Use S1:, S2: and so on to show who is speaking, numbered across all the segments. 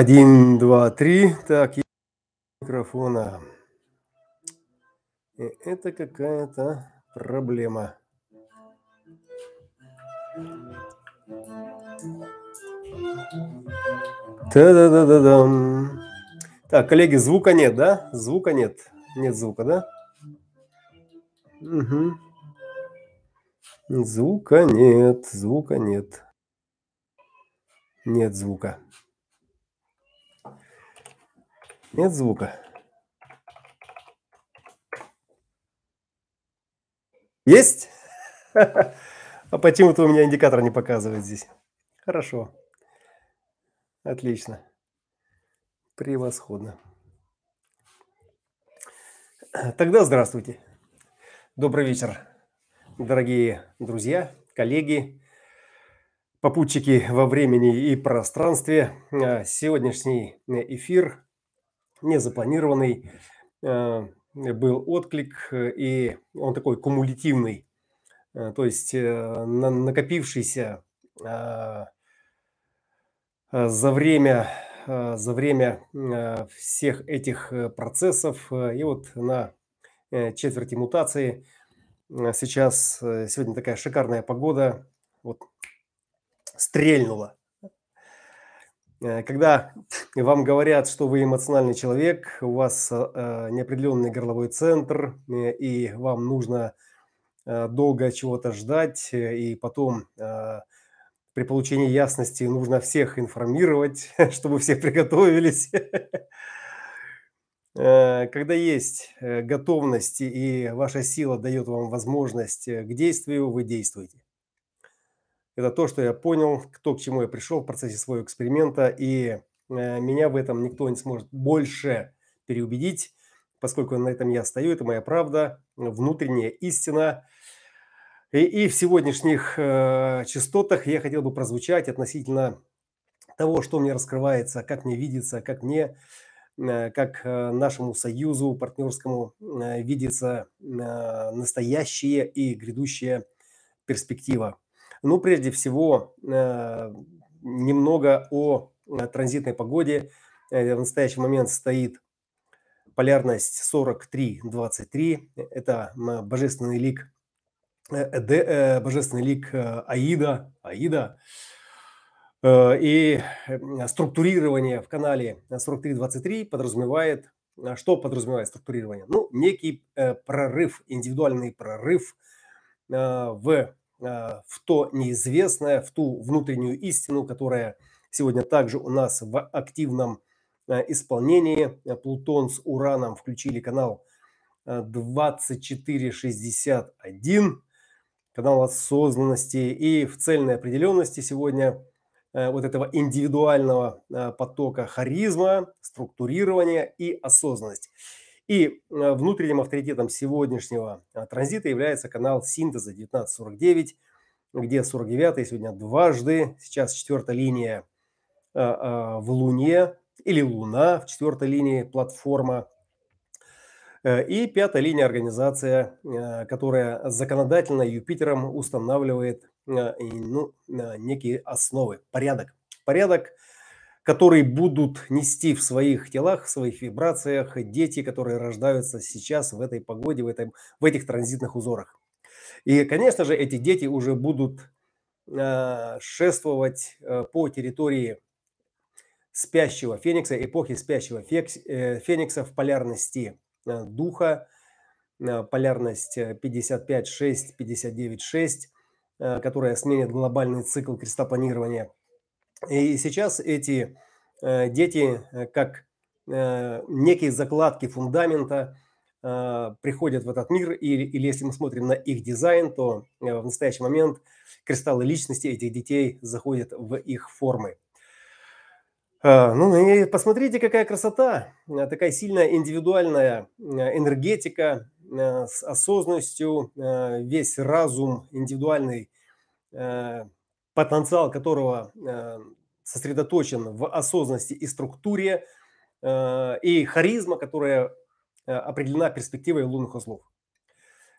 S1: Один, два, три. Так, микрофона. И это какая-то проблема. Та-да-да-да-дам. Так, коллеги, звука нет, да? Звука нет. Нет звука, да? Угу. Звука нет, звука нет. Нет звука. Нет звука. Есть? А почему-то у меня индикатор не показывает здесь. Хорошо. Отлично. Превосходно. Тогда здравствуйте. Добрый вечер, дорогие друзья, коллеги, попутчики во времени и пространстве. А, сегодняшний эфир незапланированный э, был отклик, и он такой кумулятивный, э, то есть э, накопившийся за время, за время всех этих процессов. И вот на четверти мутации сейчас, сегодня такая шикарная погода, вот стрельнула Э, когда вам говорят, что вы эмоциональный человек, у вас э, неопределенный горловой центр, э, и вам нужно долго чего-то ждать, и потом при получении ясности нужно всех информировать, чтобы все приготовились. Когда есть готовность и ваша сила дает вам возможность к действию, вы действуете. Это то, что я понял, то, к чему я пришел в процессе своего эксперимента, и э, меня в этом никто не сможет больше переубедить, поскольку на этом я стою, это моя правда, внутренняя истина. И, и в сегодняшних э, частотах я хотел бы прозвучать относительно того, что мне раскрывается, как мне видится, как мне, э, как э, нашему союзу партнерскому э, видится э, настоящая и грядущая перспектива. Ну, прежде всего, э, немного о э, транзитной погоде. Э, в настоящий момент стоит полярность 43-23. Это божественный лик, божественный лик Аида, Аида. И структурирование в канале 43-23 подразумевает, что подразумевает структурирование? Ну, некий прорыв, индивидуальный прорыв в в то неизвестное, в ту внутреннюю истину, которая сегодня также у нас в активном э, исполнении. Э, Плутон с Ураном включили канал 2461, канал осознанности и в цельной определенности сегодня вот этого индивидуального потока харизма, структурирования и осознанность. И э, внутренним авторитетом сегодняшнего э, транзита является канал синтеза 1949, где 49 сегодня дважды, сейчас четвертая линия э, в Луне или Луна в четвертой линии платформа. И пятая линия организация, которая законодательно Юпитером устанавливает ну, некие основы, порядок. Порядок – которые будут нести в своих телах, в своих вибрациях дети, которые рождаются сейчас в этой погоде, в, этом, в этих транзитных узорах. И, конечно же, эти дети уже будут э, шествовать э, по территории спящего феникса, эпохи спящего фекс, э, феникса в полярности э, духа, э, полярность 55-6, 59-6, э, которая сменит глобальный цикл крестопланирования – и сейчас эти э, дети, э, как э, некие закладки фундамента, приходят в этот мир, или, или если мы смотрим на их дизайн, то в настоящий момент кристаллы личности этих детей заходят в их формы. Ну и посмотрите, какая красота, такая сильная индивидуальная энергетика с осознанностью, весь разум индивидуальный, потенциал которого сосредоточен в осознанности и структуре, э, и харизма, которая э, определена перспективой лунных узлов.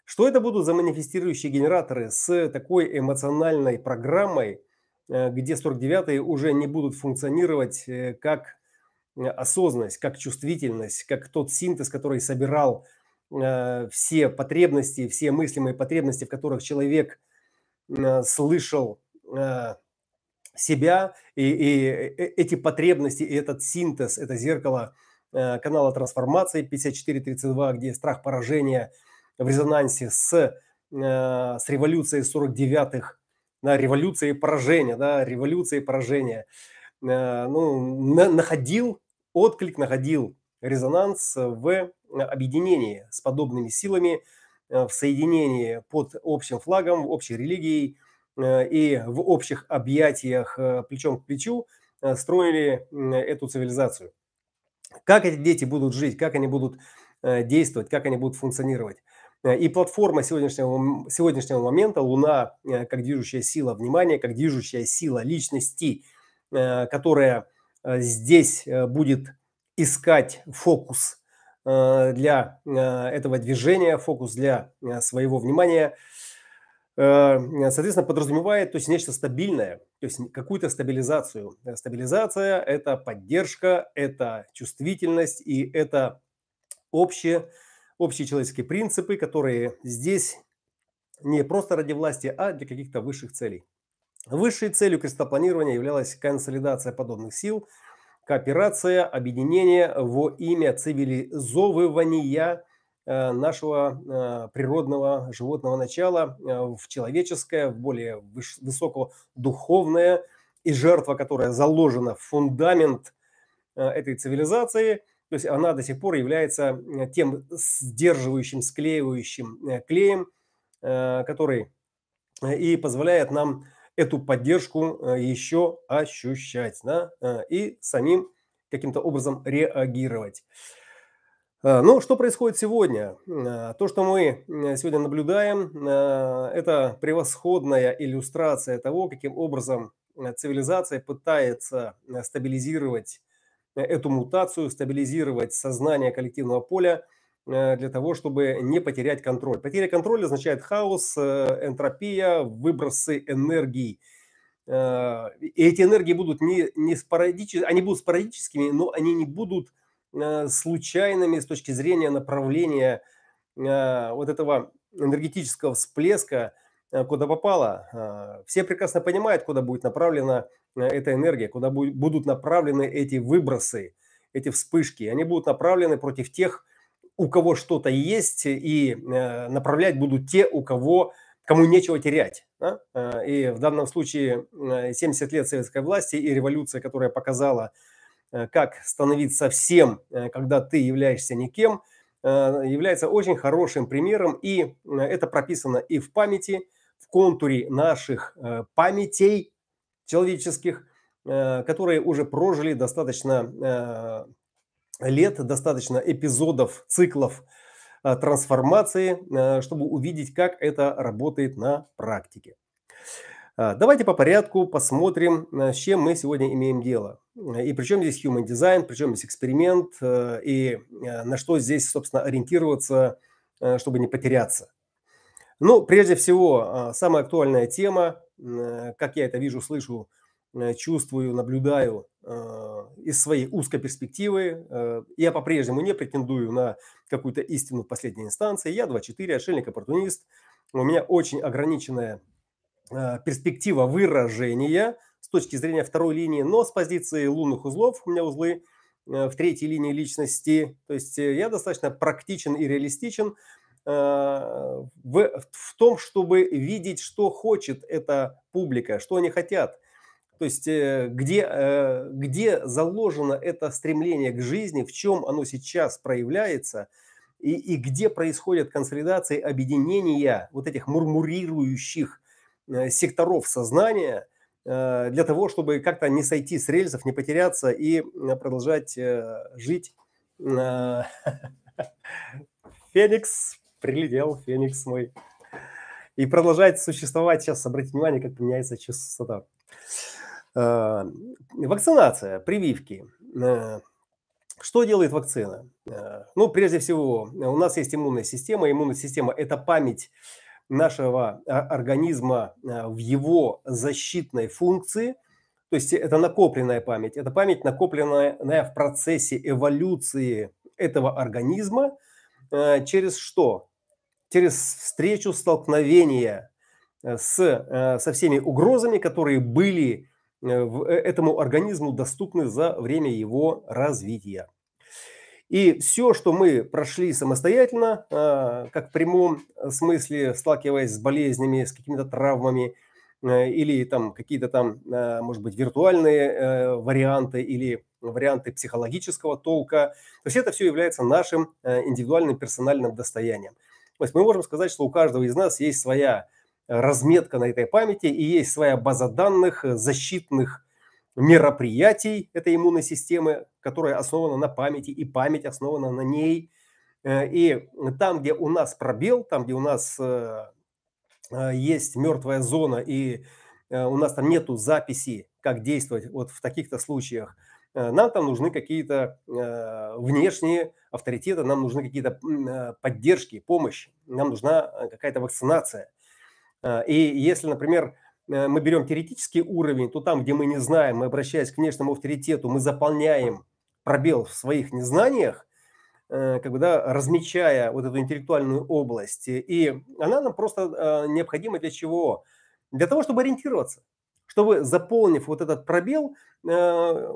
S1: Что это будут за манифестирующие генераторы с такой эмоциональной программой, э, где 49-е уже не будут функционировать как осознанность, как чувствительность, как тот синтез, который собирал все потребности, все мыслимые потребности, в которых человек слышал себя и, и э, эти потребности, и этот синтез, это зеркало э, канала трансформации 5432, где страх поражения в резонансе с, э, с революцией 49-х, да, революцией поражения, да, революцией поражения, ну, на, находил отклик, находил резонанс в объединении с подобными силами, в соединении под общим флагом, общей религией – Э, и в общих объятиях э, плечом к плечу э, строили эту цивилизацию. Как эти дети будут жить, как они будут действовать, как они будут функционировать. И платформа сегодняшнего, сегодняшнего момента, Луна как движущая сила внимания, как движущая сила личности, которая здесь будет искать фокус для этого движения, фокус для своего внимания – Э, соответственно, подразумевает то есть нечто стабильное, то есть какую-то стабилизацию. Э, стабилизация – это поддержка, это чувствительность и это общие, общие человеческие принципы, которые здесь не просто ради власти, а для каких-то высших целей. Высшей целью крестопланирования являлась консолидация подобных сил, кооперация, объединение во имя цивилизовывания Э, нашего э, природного животного начала э, в человеческое, в более высокого духовное, и жертва, которая заложена в фундамент этой цивилизации, то есть она до сих пор является тем сдерживающим, склеивающим клеем, который и позволяет нам эту поддержку еще ощущать да, и самим каким-то образом реагировать. Ну, что происходит сегодня? А, то, что мы сегодня наблюдаем, это превосходная иллюстрация того, каким образом цивилизация пытается стабилизировать эту мутацию, стабилизировать сознание коллективного поля для того, чтобы не потерять контроль. Потеря контроля означает хаос, энтропия, выбросы энергии. И эти энергии будут не, не спорадическими, они будут спорадическими, но они не будут Э, случайными с точки зрения направления э, вот этого энергетического всплеска, э, куда попало. Все прекрасно понимают, куда будет направлена эта энергия, куда будут направлены эти выбросы, эти вспышки. Они будут направлены против тех, у кого что-то есть, и направлять будут те, у кого кому нечего терять. Да? И в данном случае 70 лет советской власти и революция, которая показала, Э, как становиться всем, э, когда ты являешься никем, э, является очень хорошим примером. И это прописано и в памяти, в контуре наших памятей человеческих, которые уже прожили достаточно лет, достаточно эпизодов, циклов трансформации, чтобы увидеть, как это работает на практике. Давайте по порядку посмотрим, с чем мы сегодня имеем дело. И причем здесь human design, причем здесь эксперимент, э, и э, на что здесь, собственно, ориентироваться, э, чтобы не потеряться. Ну, прежде всего, самая актуальная тема, как я это вижу, слышу, чувствую, наблюдаю из своей узкой перспективы. Я по-прежнему не претендую на какую-то истину в последней инстанции. Я 2.4, отшельник-оппортунист. У меня очень ограниченная перспектива выражения – с точки зрения второй линии, но с позиции лунных узлов у меня узлы э, в третьей линии личности. То есть э, я достаточно практичен и реалистичен э, в, в том, чтобы видеть, что хочет эта публика, что они хотят. То есть где, где заложено это стремление к жизни, в чем оно сейчас проявляется и, и где происходят консолидации, объединения вот этих мурмурирующих э, секторов сознания э, для того, чтобы как-то не сойти с рельсов, не потеряться и продолжать жить. Феникс прилетел, Феникс мой. И продолжает существовать. Сейчас обратите внимание, как меняется частота. Вакцинация, прививки. Что делает вакцина? Э, ну, прежде всего, у нас есть иммунная система. Иммунная система – это память нашего а, организма э, в его защитной функции. То есть это накопленная память. Это память, накопленная в процессе эволюции этого организма э, через что? Через встречу, столкновение с, со всеми угрозами, которые были Э, э, этому организму доступны за время его развития. И все, что мы прошли самостоятельно, а, как в прямом смысле, сталкиваясь с болезнями, с какими-то травмами, э, или там какие-то там, может быть, виртуальные варианты или варианты психологического толка, то есть это все является нашим индивидуальным персональным достоянием. То есть мы можем сказать, что у каждого из нас есть своя разметка на этой памяти и есть своя база данных э, защитных мероприятий этой иммунной системы, которая основана на памяти, и память основана на ней. Э, и там, где у нас пробел, там, где у нас э, есть мертвая зона, и у нас там нету записи, как действовать вот в таких-то случаях, нам там нужны какие-то внешние авторитеты, нам нужны какие-то поддержки, помощь, нам нужна какая-то вакцинация – и если, например, э, мы берем теоретический уровень, то там, где мы не знаем, мы, обращаясь к внешнему авторитету, мы заполняем пробел в своих незнаниях, э, как бы, да, размечая вот эту интеллектуальную область. И она нам просто а, необходима для чего? Для того, чтобы ориентироваться, чтобы, заполнив вот этот пробел, э,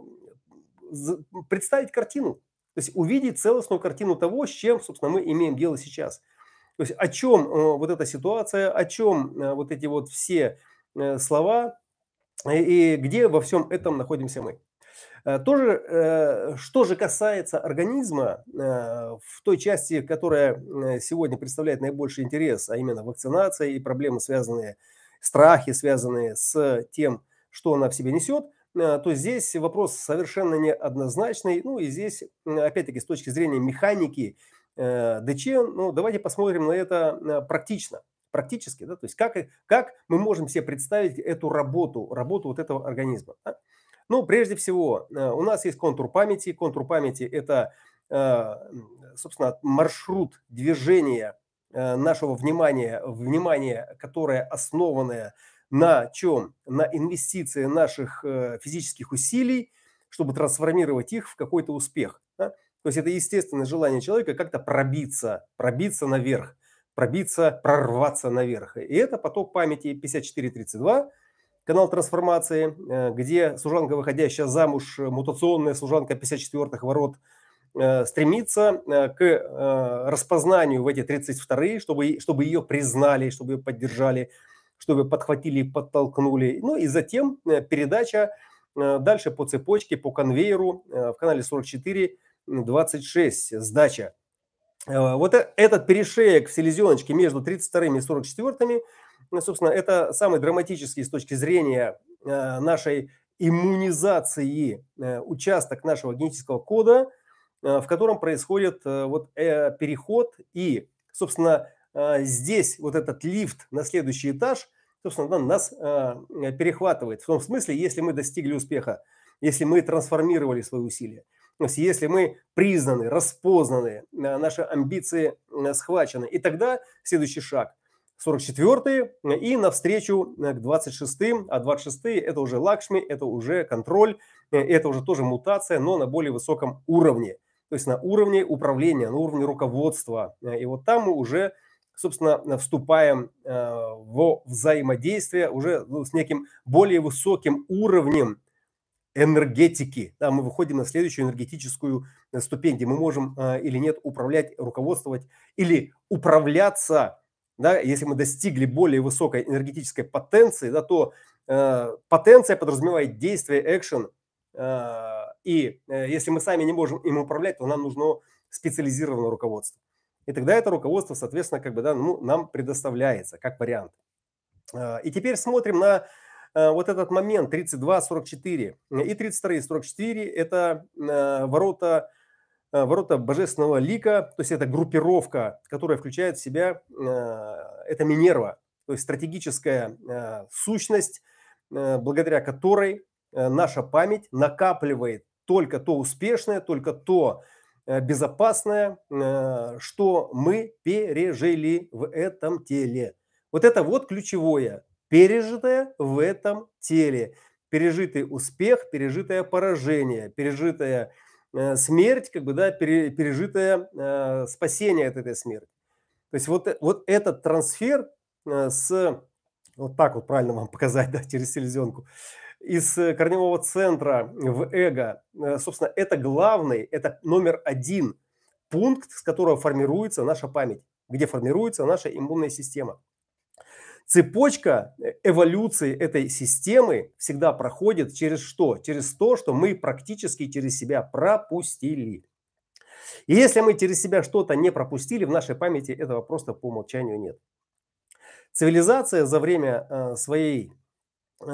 S1: представить картину, то есть увидеть целостную картину того, с чем, собственно, мы имеем дело сейчас – то есть о чем э, вот эта ситуация, о чем э, вот эти вот все э, слова и где во всем этом находимся мы. Тоже, что же касается организма, в той части, которая сегодня представляет наибольший интерес, а именно вакцинация и проблемы, связанные, страхи, связанные с тем, что она в себе несет, то здесь вопрос совершенно неоднозначный. Ну и здесь, опять-таки, с точки зрения механики Э, ДЧ, ну, давайте посмотрим на это э, практично, практически, да, то есть как, как мы можем себе представить эту работу, работу вот этого организма. Да? Ну, прежде всего, э, у нас есть контур памяти. Контур памяти – это, собственно, маршрут движения нашего внимания, внимание, которое основанное на чем? На инвестиции наших физических усилий, чтобы трансформировать их в какой-то успех. Да? То есть это естественное желание человека как-то пробиться, пробиться наверх, пробиться, прорваться наверх. И это поток памяти 5432, канал трансформации, э, где служанка, выходящая замуж, мутационная служанка 54-х ворот, э, стремится э, к распознанию в эти 32-е, чтобы, чтобы ее признали, чтобы ее поддержали, чтобы подхватили и подтолкнули. Ну и затем передача дальше по цепочке, по конвейеру в канале 44 26 сдача. Э, вот э, этот перешеек в селезеночке между 32 и 44, ну, собственно, это самый драматический с точки зрения э, нашей иммунизации участок нашего генетического кода, в котором происходит вот переход и, собственно, здесь вот этот лифт на следующий этаж, собственно, нас перехватывает. В том смысле, если мы достигли успеха, если мы трансформировали свои усилия. То есть если мы признаны, распознаны, э, наши амбиции э, схвачены, и тогда следующий шаг – 44-й и навстречу э, к 26-м, а 26-е – это уже лакшми, это уже контроль, это уже тоже мутация, но на более высоком уровне, то есть на уровне управления, на уровне руководства. И вот там мы уже, собственно, вступаем в взаимодействие уже ну, с неким более высоким уровнем энергетики. Да, мы выходим на следующую энергетическую э, ступень, где мы можем э, или нет управлять, руководствовать или управляться. Да, если мы достигли более высокой энергетической потенции, да, то э, потенция подразумевает действие, экшен. Э, и э, если мы сами не можем им управлять, то нам нужно специализированное руководство. И тогда это руководство, соответственно, как бы, да, ну, нам предоставляется как вариант. А, и теперь смотрим на вот этот момент 32-44. И 32 и 44 – это а, ворота, ворота божественного лика, то есть это группировка, которая включает в себя, это Минерва, то есть стратегическая сущность, благодаря которой наша память накапливает только то успешное, только то безопасное, что мы пережили в этом теле. Вот это вот ключевое, пережитое в этом теле. Пережитый успех, пережитое поражение, пережитая э, смерть, как бы, да, пере, пережитое э, спасение от этой смерти. То есть вот, вот этот трансфер э, с, вот так вот правильно вам показать, да, через селезенку, из корневого центра в эго, э, собственно, это главный, это номер один пункт, с которого формируется наша память, где формируется наша иммунная система. Цепочка э, эволюции этой системы всегда проходит через что? Через то, что мы практически через себя пропустили. И если мы через себя что-то не пропустили, в нашей памяти этого просто по умолчанию нет. Цивилизация за время э, своей э,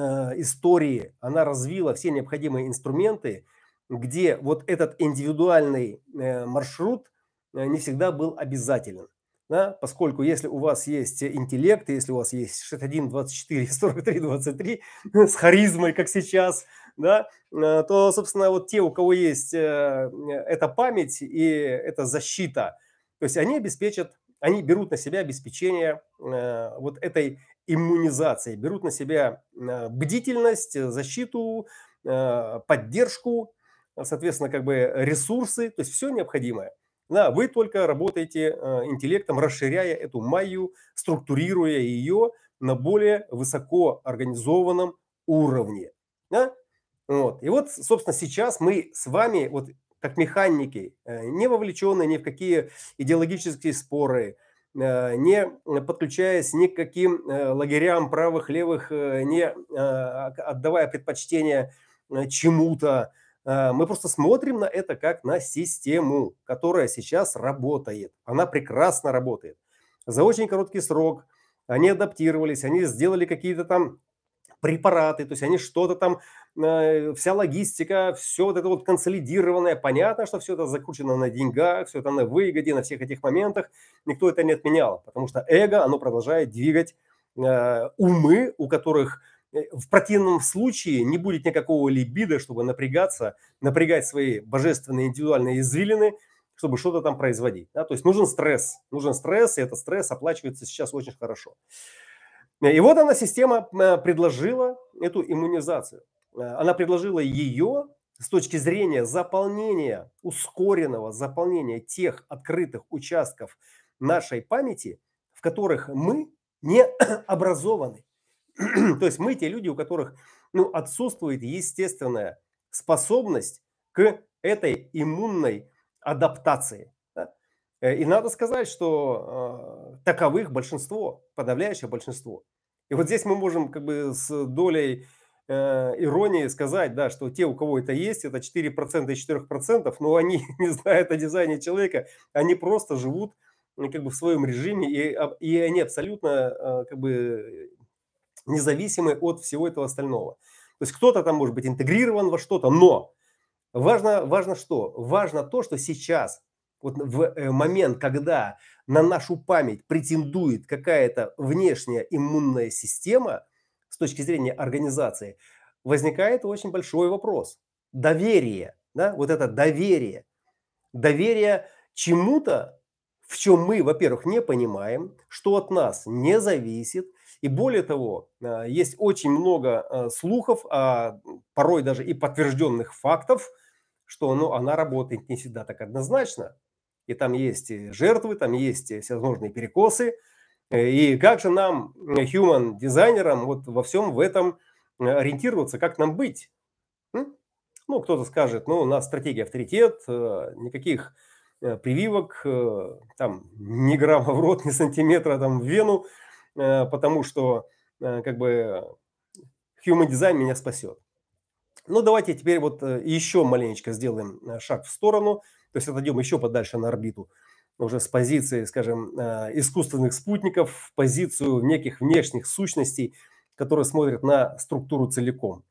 S1: истории, она развила все необходимые инструменты, где вот этот индивидуальный маршрут не всегда был обязателен да, поскольку если у вас есть интеллект, если у вас есть 61, 24, 43, 23 с харизмой, как сейчас, да, э, то, собственно, вот те, у кого есть э, эта память и эта защита, то есть они обеспечат, они берут на себя обеспечение э, вот этой иммунизации, берут на себя бдительность, защиту, поддержку, соответственно, как бы ресурсы, то есть все необходимое. Да, вы только работаете э, интеллектом, расширяя эту майю, структурируя ее на более высоко организованном уровне. Да? Вот. И вот, собственно, сейчас мы с вами, вот как механики, э, не вовлеченные ни в какие идеологические споры, э, не подключаясь ни к каким лагерям правых, левых, не отдавая предпочтение чему-то, мы просто смотрим на это как на систему, которая сейчас работает. Она прекрасно работает. За очень короткий срок они адаптировались, они сделали какие-то там препараты, то есть они что-то там, э, вся логистика, все вот это вот консолидированное, понятно, что все это закручено на деньгах, все это на выгоде, на всех этих моментах, никто это не отменял, потому что эго, оно продолжает двигать э, умы, у которых Э, в противном случае не будет никакого либида, чтобы напрягаться, напрягать свои божественные индивидуальные извилины, чтобы что-то там производить. Да? То есть нужен стресс, нужен стресс, и этот стресс оплачивается сейчас очень хорошо. И вот она, система, э, предложила эту иммунизацию. Э, она предложила ее с точки зрения заполнения, ускоренного заполнения тех открытых участков нашей памяти, в которых мы не образованы. То есть мы те люди, у которых ну, отсутствует естественная способность к этой иммунной адаптации. Да? Э, и надо сказать, что э, таковых большинство, подавляющее большинство. И вот здесь мы можем как бы с долей э, иронии сказать, да, что те, у кого это есть, это 4% из 4%, но они не знают о дизайне человека, они просто живут как бы в своем режиме, и, и они абсолютно э, как бы независимы от всего этого остального. То есть кто-то там может быть интегрирован во что-то, но важно, важно что? Важно то, что сейчас, вот в э, момент, когда на нашу память претендует какая-то внешняя иммунная система с точки зрения организации, возникает очень большой вопрос. Доверие, да, вот это доверие. Доверие чему-то, в чем мы, во-первых, не понимаем, что от нас не зависит – и более того, а, есть очень много а, слухов, а порой даже и подтвержденных фактов, что ну, она работает не всегда так однозначно. И там есть жертвы, там есть всевозможные перекосы. Э, и как же нам, human дизайнерам, вот во всем в этом э, ориентироваться, как нам быть? Ну, кто-то скажет, ну, у нас стратегия авторитет, э, никаких прививок, там, ни грамма в рот, ни сантиметра там в вену – Э, потому что э, как бы Human Design меня спасет. Ну, давайте теперь вот э, еще маленечко сделаем шаг в сторону, то есть отойдем еще подальше на орбиту. уже с позиции, скажем, э, искусственных спутников в позицию неких внешних сущностей, которые смотрят на структуру целиком.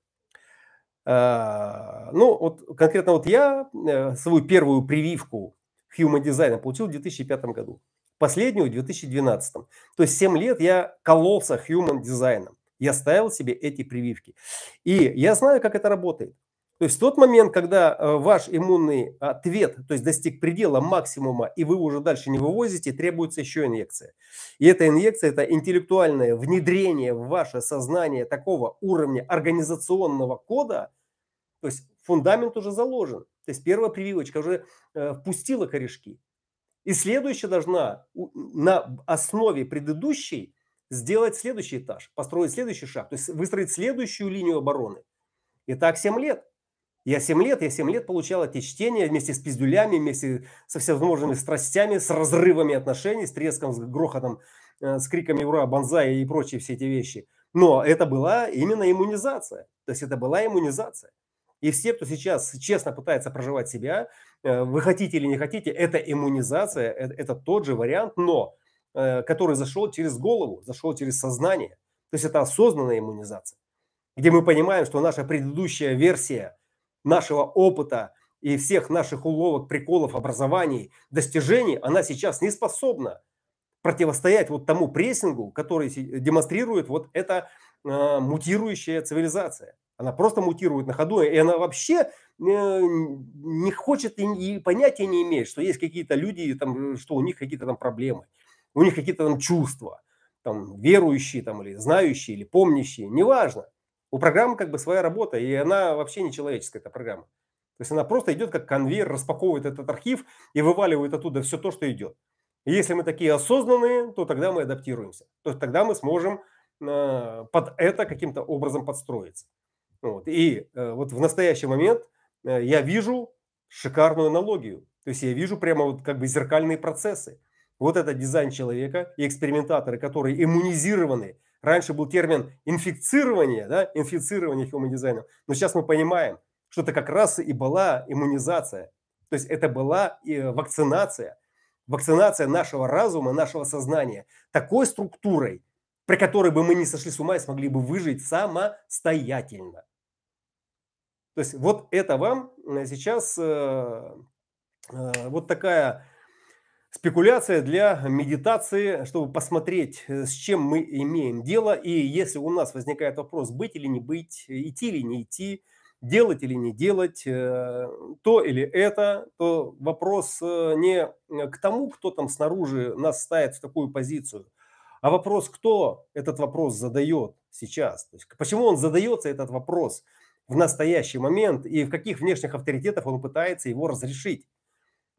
S1: Э, ну, вот конкретно вот я э, свою первую прививку Human Design получил в 2005 году, последнюю в 2012. То есть 7 лет я кололся Human Design. Я ставил себе эти прививки. И я знаю, как это работает. То есть в тот момент, когда э, ваш иммунный ответ, то есть достиг предела максимума, и вы уже дальше не вывозите, требуется еще инъекция. И эта инъекция – это интеллектуальное внедрение в ваше сознание такого уровня организационного кода, то есть фундамент уже заложен. То есть первая прививочка уже э, впустила корешки. И следующая должна на основе предыдущей сделать следующий этаж, построить следующий шаг, то есть выстроить следующую линию обороны. И так 7 лет. Я 7 лет, я 7 лет получал эти чтения вместе с пиздюлями, вместе со всевозможными страстями, с разрывами отношений, с треском, с грохотом, э, с криками «Ура!», «Бонзай» и прочие все эти вещи. Но это была именно иммунизация. То есть это была иммунизация. И все, кто сейчас честно пытается проживать себя, вы хотите или не хотите, это иммунизация, это, это тот же вариант, но э, который зашел через голову, зашел через сознание. То есть это осознанная иммунизация, где мы понимаем, что наша предыдущая версия – нашего опыта и всех наших уловок, приколов, образований, достижений, она сейчас не способна противостоять вот тому прессингу, который демонстрирует вот эта э, мутирующая цивилизация. Она просто мутирует на ходу, и она вообще э, не хочет и, и понятия не имеет, что есть какие-то люди, там, что у них какие-то там проблемы, у них какие-то там чувства, там, верующие там, или знающие, или помнящие, неважно. У программы как бы своя работа, и она вообще не человеческая, эта программа. То есть она просто идет как конвейер, распаковывает этот архив и вываливает оттуда все то, что идет. И если мы такие осознанные, то тогда мы адаптируемся. То есть тогда мы сможем э, под это каким-то образом подстроиться. Вот. И э, вот в настоящий момент э, я вижу шикарную аналогию. То есть я вижу прямо вот как бы зеркальные процессы. Вот это дизайн человека и экспериментаторы, которые иммунизированы Раньше был термин инфицирование, да, инфицирование human дизайном. Но сейчас мы понимаем, что это как раз и была иммунизация. То есть это была и вакцинация. Вакцинация нашего разума, нашего сознания такой структурой, при которой бы мы не сошли с ума и смогли бы выжить самостоятельно. То есть вот это вам э, сейчас э, э, вот такая спекуляция для медитации, чтобы посмотреть, с чем мы имеем дело. И если у нас возникает вопрос, быть или не быть, идти или не идти, делать или не делать, то или это, то вопрос не к тому, кто там снаружи нас ставит в такую позицию, а вопрос, кто этот вопрос задает сейчас. То есть, почему он задается, этот вопрос, в настоящий момент и в каких внешних авторитетах он пытается его разрешить.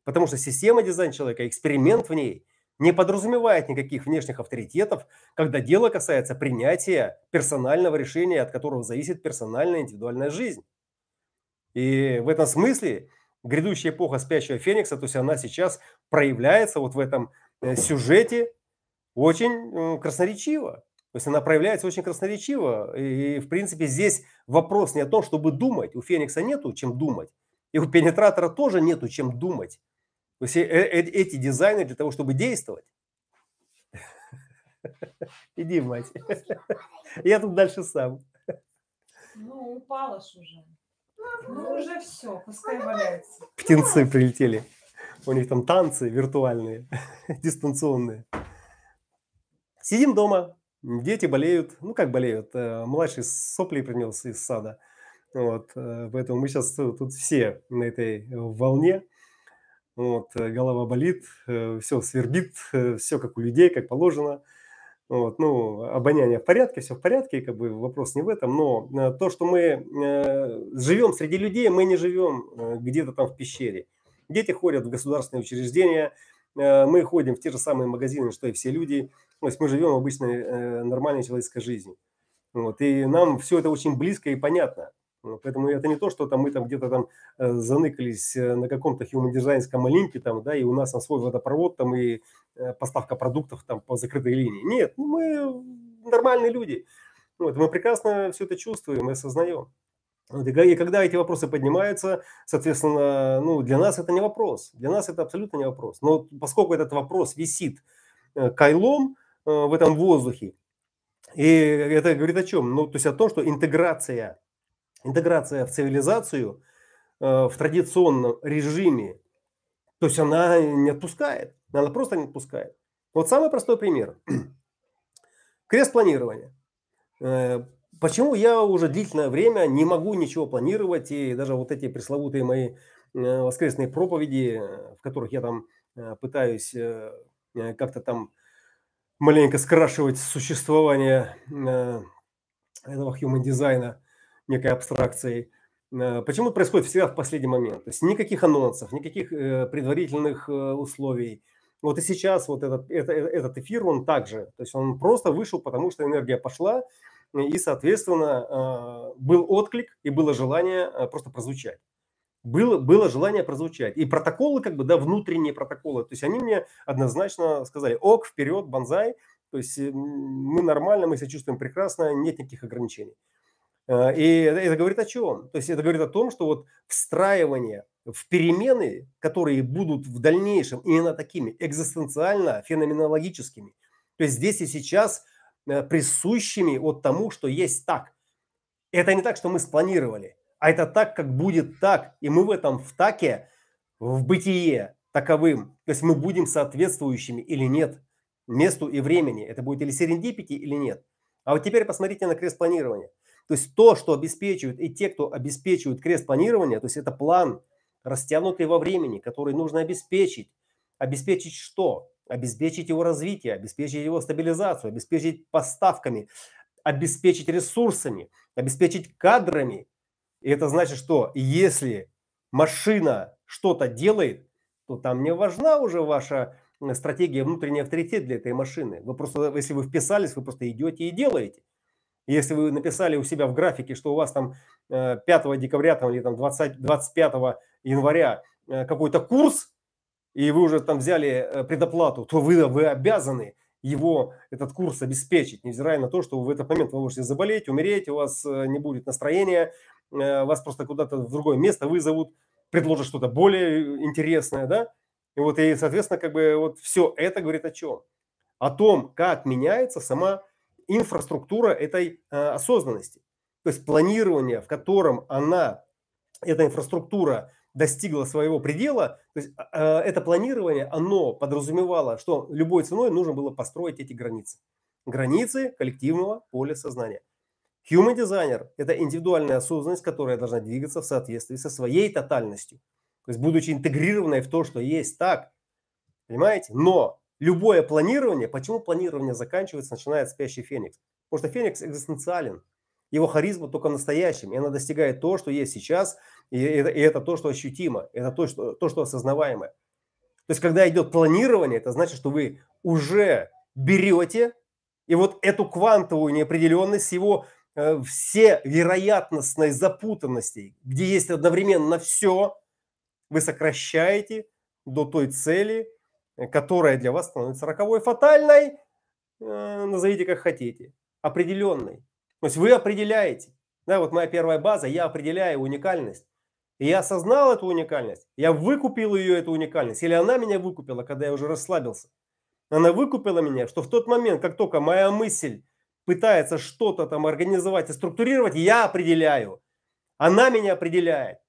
S1: Потому что система дизайн человека, эксперимент в ней не подразумевает никаких внешних авторитетов, когда дело касается принятия персонального решения, от которого зависит персональная индивидуальная жизнь. И в этом смысле грядущая эпоха спящего Феникса, то есть она сейчас проявляется вот в этом э, сюжете очень красноречиво. То есть она проявляется очень красноречиво. И, в принципе, здесь вопрос не о том, чтобы думать. У Феникса нету чем думать. И у пенетратора тоже нету чем думать. То есть э, э, эти дизайны для того, чтобы действовать. Иди, мать. Я тут дальше сам.
S2: Ну, упала ж уже. Ну, уже все, пускай валяется.
S1: Птенцы прилетели. У них там танцы виртуальные, дистанционные. Сидим дома, дети болеют. Ну, как болеют? Э, младший сопли принес из сада. Вот, поэтому мы сейчас тут все на этой волне. Вот, э, голова болит, э, все свербит, э, все как у людей, как положено. Вот, ну, обоняние в порядке, все в порядке, как бы вопрос не в этом, но то, что мы э, живем среди людей, мы не живем э, где-то там в пещере. Дети ходят в государственные учреждения, э, мы ходим в те же самые магазины, что и все люди. То есть мы живем обычной э, нормальной человеческой жизнью. Вот, и нам все это очень близко и понятно. Поэтому это не то, что там мы там где-то там э, заныкались э, на каком-то human дизайнском олимпе там, да, и у нас там свой водопровод там и э, поставка продуктов там по закрытой линии. Нет, мы нормальные люди. Вот, мы прекрасно все это чувствуем и осознаем. И когда эти вопросы поднимаются, соответственно, ну, для нас это не вопрос. Для нас это абсолютно не вопрос. Но поскольку этот вопрос висит кайлом в этом воздухе, и это говорит о чем? Ну, то есть о том, что интеграция, интеграция в цивилизацию э, в традиционном режиме, то есть она не отпускает. Она просто не отпускает. Вот самый простой пример. Крест планирования. Почему я уже длительное время не могу ничего планировать, и даже вот эти пресловутые мои э, воскресные проповеди, э, в которых я там э, пытаюсь как-то там маленько скрашивать существование этого human дизайна некой абстракцией. Почему происходит всегда в последний момент? То есть никаких анонсов, никаких предварительных условий. Вот и сейчас вот этот, этот, эфир, он также, то есть он просто вышел, потому что энергия пошла, и, соответственно, был отклик и было желание просто прозвучать. Было, было желание прозвучать. И протоколы, как бы, да, внутренние протоколы, то есть они мне однозначно сказали, ок, вперед, банзай, то есть мы нормально, мы себя чувствуем прекрасно, нет никаких ограничений. А, и это говорит о чем? То есть это говорит о том, что вот встраивание в перемены, которые будут в дальнейшем именно такими экзистенциально феноменологическими. То есть здесь и сейчас Э, присущими вот тому, что есть так. Это не так, что мы спланировали, а это так, как будет так. И мы в этом в таке, в бытие таковым. То есть мы будем соответствующими или нет месту и времени. Это будет или серендипити, или нет. А вот теперь посмотрите на крест планирования. То есть то, что обеспечивают и те, кто обеспечивают крест планирования, то есть это план, растянутый во времени, который нужно обеспечить. Обеспечить что? обеспечить его развитие, обеспечить его стабилизацию, обеспечить поставками, обеспечить ресурсами, обеспечить кадрами. И это значит, что если машина что-то делает, то там не важна уже ваша стратегия, внутренний авторитет для этой машины. Вы просто, если вы вписались, вы просто идете и делаете. Если вы написали у себя в графике, что у вас там 5 э, декабря там, или там 20, 25 января э, какой-то курс, и вы уже там взяли э, предоплату, то вы, вы обязаны его, этот курс обеспечить, невзирая на то, что в этот момент вы можете заболеть, умереть, у вас э, не будет настроения, э, вас просто куда-то в другое место вызовут, предложат что-то более интересное, да? И вот, и, соответственно, как бы вот все это говорит о чем? О том, как меняется сама инфраструктура этой э, осознанности. То есть планирование, в котором она, эта инфраструктура достигла своего предела, то есть а, а, это планирование, оно подразумевало, что любой ценой нужно было построить эти границы. Границы коллективного поля сознания. Human Designer – это индивидуальная осознанность, которая должна двигаться в соответствии со своей тотальностью. То есть, будучи интегрированной в то, что есть так. Понимаете? Но любое планирование, почему планирование заканчивается, начинает спящий феникс? Потому что феникс экзистенциален. Его харизма только настоящим, и она достигает то, что есть сейчас, и это, и это то, что ощутимо, это то что, то, что осознаваемое. То есть, когда идет планирование, это значит, что вы уже берете и вот эту квантовую неопределенность, его э, все вероятностной запутанности, где есть одновременно все, вы сокращаете до той цели, э, которая для вас становится роковой, фатальной, э, назовите как хотите, определенной. То есть вы определяете. Да, вот моя первая база, я определяю уникальность. И я осознал эту уникальность. Я выкупил ее, эту уникальность. Или она меня выкупила, когда я уже расслабился. Она выкупила меня, что в тот момент, как только моя мысль пытается что-то там организовать и структурировать, я определяю. Она меня определяет.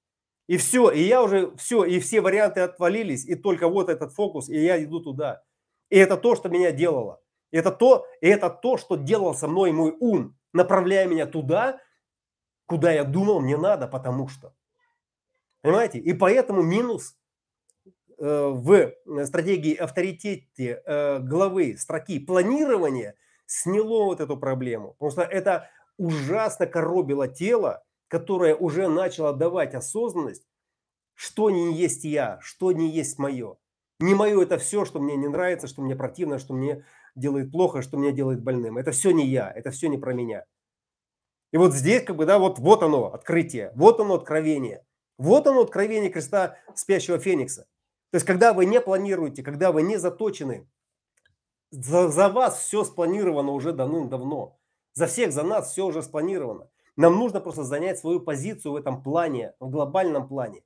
S1: И все, и я уже все, и все варианты отвалились, и только вот этот фокус, и я иду туда. И это то, что меня делало. Это то, и это то, что делал со мной мой ум направляя меня туда, куда я думал мне надо, потому что. Понимаете? И поэтому минус э, в стратегии авторитете э, главы строки планирования сняло вот эту проблему. Потому что это ужасно коробило тело, которое уже начало давать осознанность, что не есть я, что не есть мое. Не мое это все, что мне не нравится, что мне противно, что мне делает плохо, что меня делает больным. Это все не я, это все не про меня. И вот здесь, как бы, да, вот, вот оно, открытие, вот оно, откровение. Вот оно, откровение креста спящего феникса. То есть, когда вы не планируете, когда вы не заточены, за, за вас все спланировано уже давным-давно. За всех, за нас все уже спланировано. Нам нужно просто занять свою позицию в этом плане, в глобальном плане.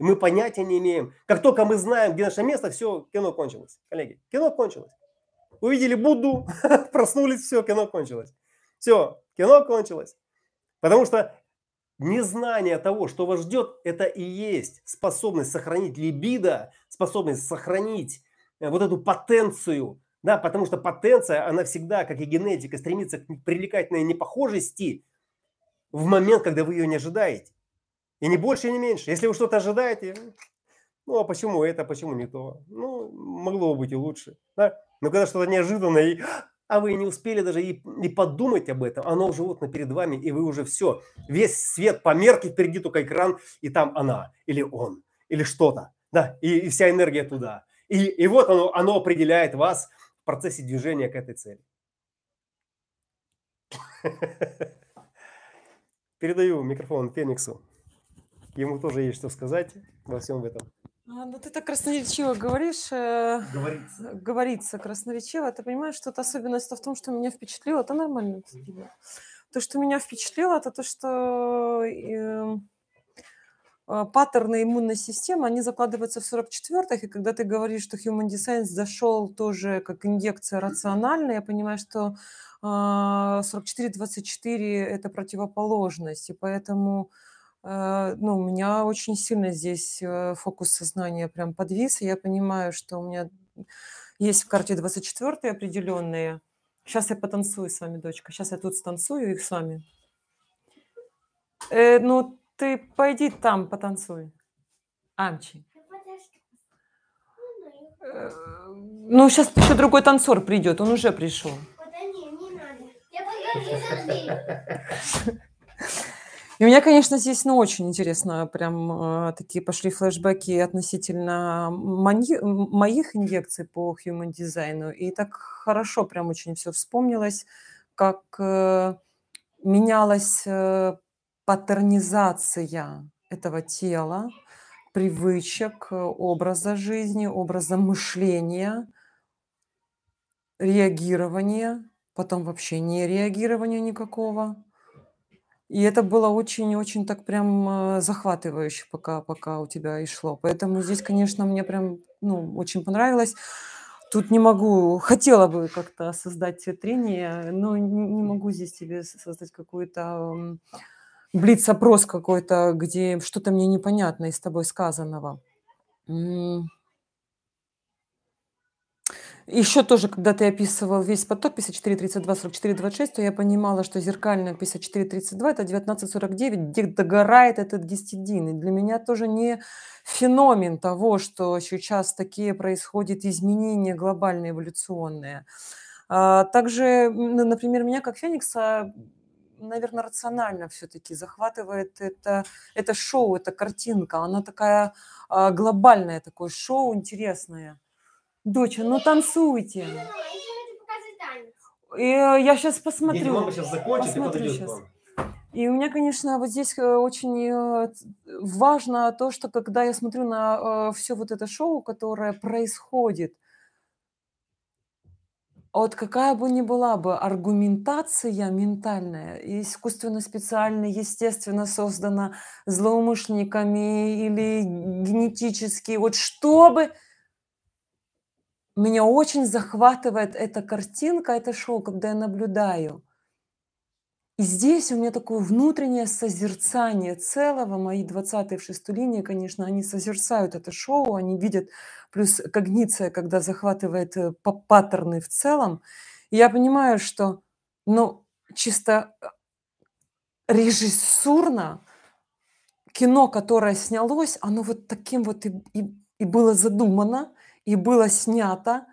S1: Мы понятия не имеем. Как только мы знаем, где наше место, все, кино кончилось. Коллеги, кино кончилось. Увидели Будду, проснулись, все, кино кончилось. Все, кино кончилось. Потому что незнание того, что вас ждет, это и есть способность сохранить либидо, способность сохранить э, вот эту потенцию. Да, потому что потенция, она всегда, как и генетика, стремится к привлекательной непохожести в момент, когда вы ее не ожидаете. И не больше, и не меньше. Если вы что-то ожидаете, ну а почему это, почему не то? Ну, могло бы быть и лучше. Да? Но когда что-то неожиданное, и, а вы не успели даже и, и подумать об этом, оно уже вот перед вами, и вы уже все, весь свет померк, и впереди только экран, и там она, или он, или что-то, да, и, и вся энергия туда. И, и вот оно, оно определяет вас в процессе движения к этой цели. Передаю микрофон Фениксу. Ему тоже есть что сказать во всем этом.
S3: А, ну, ты так красноречиво говоришь. Э,
S1: Говорится.
S3: говорится красноречиво. Ты понимаешь, что особенность в том, что меня впечатлило. Это нормально. То, что меня впечатлило, это то, что э, паттерны иммунной системы, они закладываются в 44-х, и когда ты говоришь, что Human Design зашел тоже как инъекция рациональная, я понимаю, что э, 44-24 – это противоположность, и поэтому Э, ну, у меня очень сильно здесь э, фокус сознания прям подвис, и я понимаю, что у меня есть в карте 24 определенные. Сейчас я потанцую с вами, дочка. Сейчас я тут станцую их с вами. Э, ну, ты пойди там потанцуй. Амчи. Э, ну, сейчас еще другой танцор придет, он уже пришел. И у меня, конечно, здесь, ну, очень интересно, прям э, такие пошли флешбеки относительно мои, моих инъекций по human дизайну. И так хорошо прям очень все вспомнилось, как э, менялась э, паттернизация этого тела, привычек, образа жизни, образа мышления, реагирования, потом вообще не реагирования никакого. И это было очень-очень так прям э, захватывающе, пока, пока у тебя и шло. Поэтому здесь, конечно, мне прям ну, очень понравилось. Тут не могу, хотела бы как-то создать трение, но не могу здесь тебе создать какой-то блиц-опрос какой-то, где что-то мне непонятно из тобой сказанного. Еще тоже, когда ты описывал весь поток 54, 32, 44, 26, то я понимала, что зеркальная 54, 32 – это 19, 49, где догорает этот гистидин. И для меня тоже не феномен того, что сейчас такие происходят изменения глобальные, эволюционные. А, также, например, меня как Феникса наверное, рационально все-таки захватывает это, это шоу, эта картинка. Она такая а, глобальная, такое шоу интересное. Доча, ну танцуйте. И э, я сейчас посмотрю.
S1: мама сейчас закончит
S3: посмотрю и сейчас. И у меня, конечно, вот здесь э, очень э, важно то, что когда я смотрю на все вот это шоу, которое происходит, вот какая бы ни была бы аргументация ментальная, искусственно, специально, естественно создана злоумышленниками или генетически, вот чтобы меня очень захватывает эта картинка, это шоу, когда я наблюдаю. И здесь у меня такое внутреннее созерцание целого. Мои 20-е в шестую линии, конечно, они созерцают это шоу, они видят, плюс когниция, когда захватывает э, паттерны в целом. И я понимаю, что, ну, чисто э, режиссурно кино, которое снялось, оно вот таким вот и, и, и было задумано, и было снято.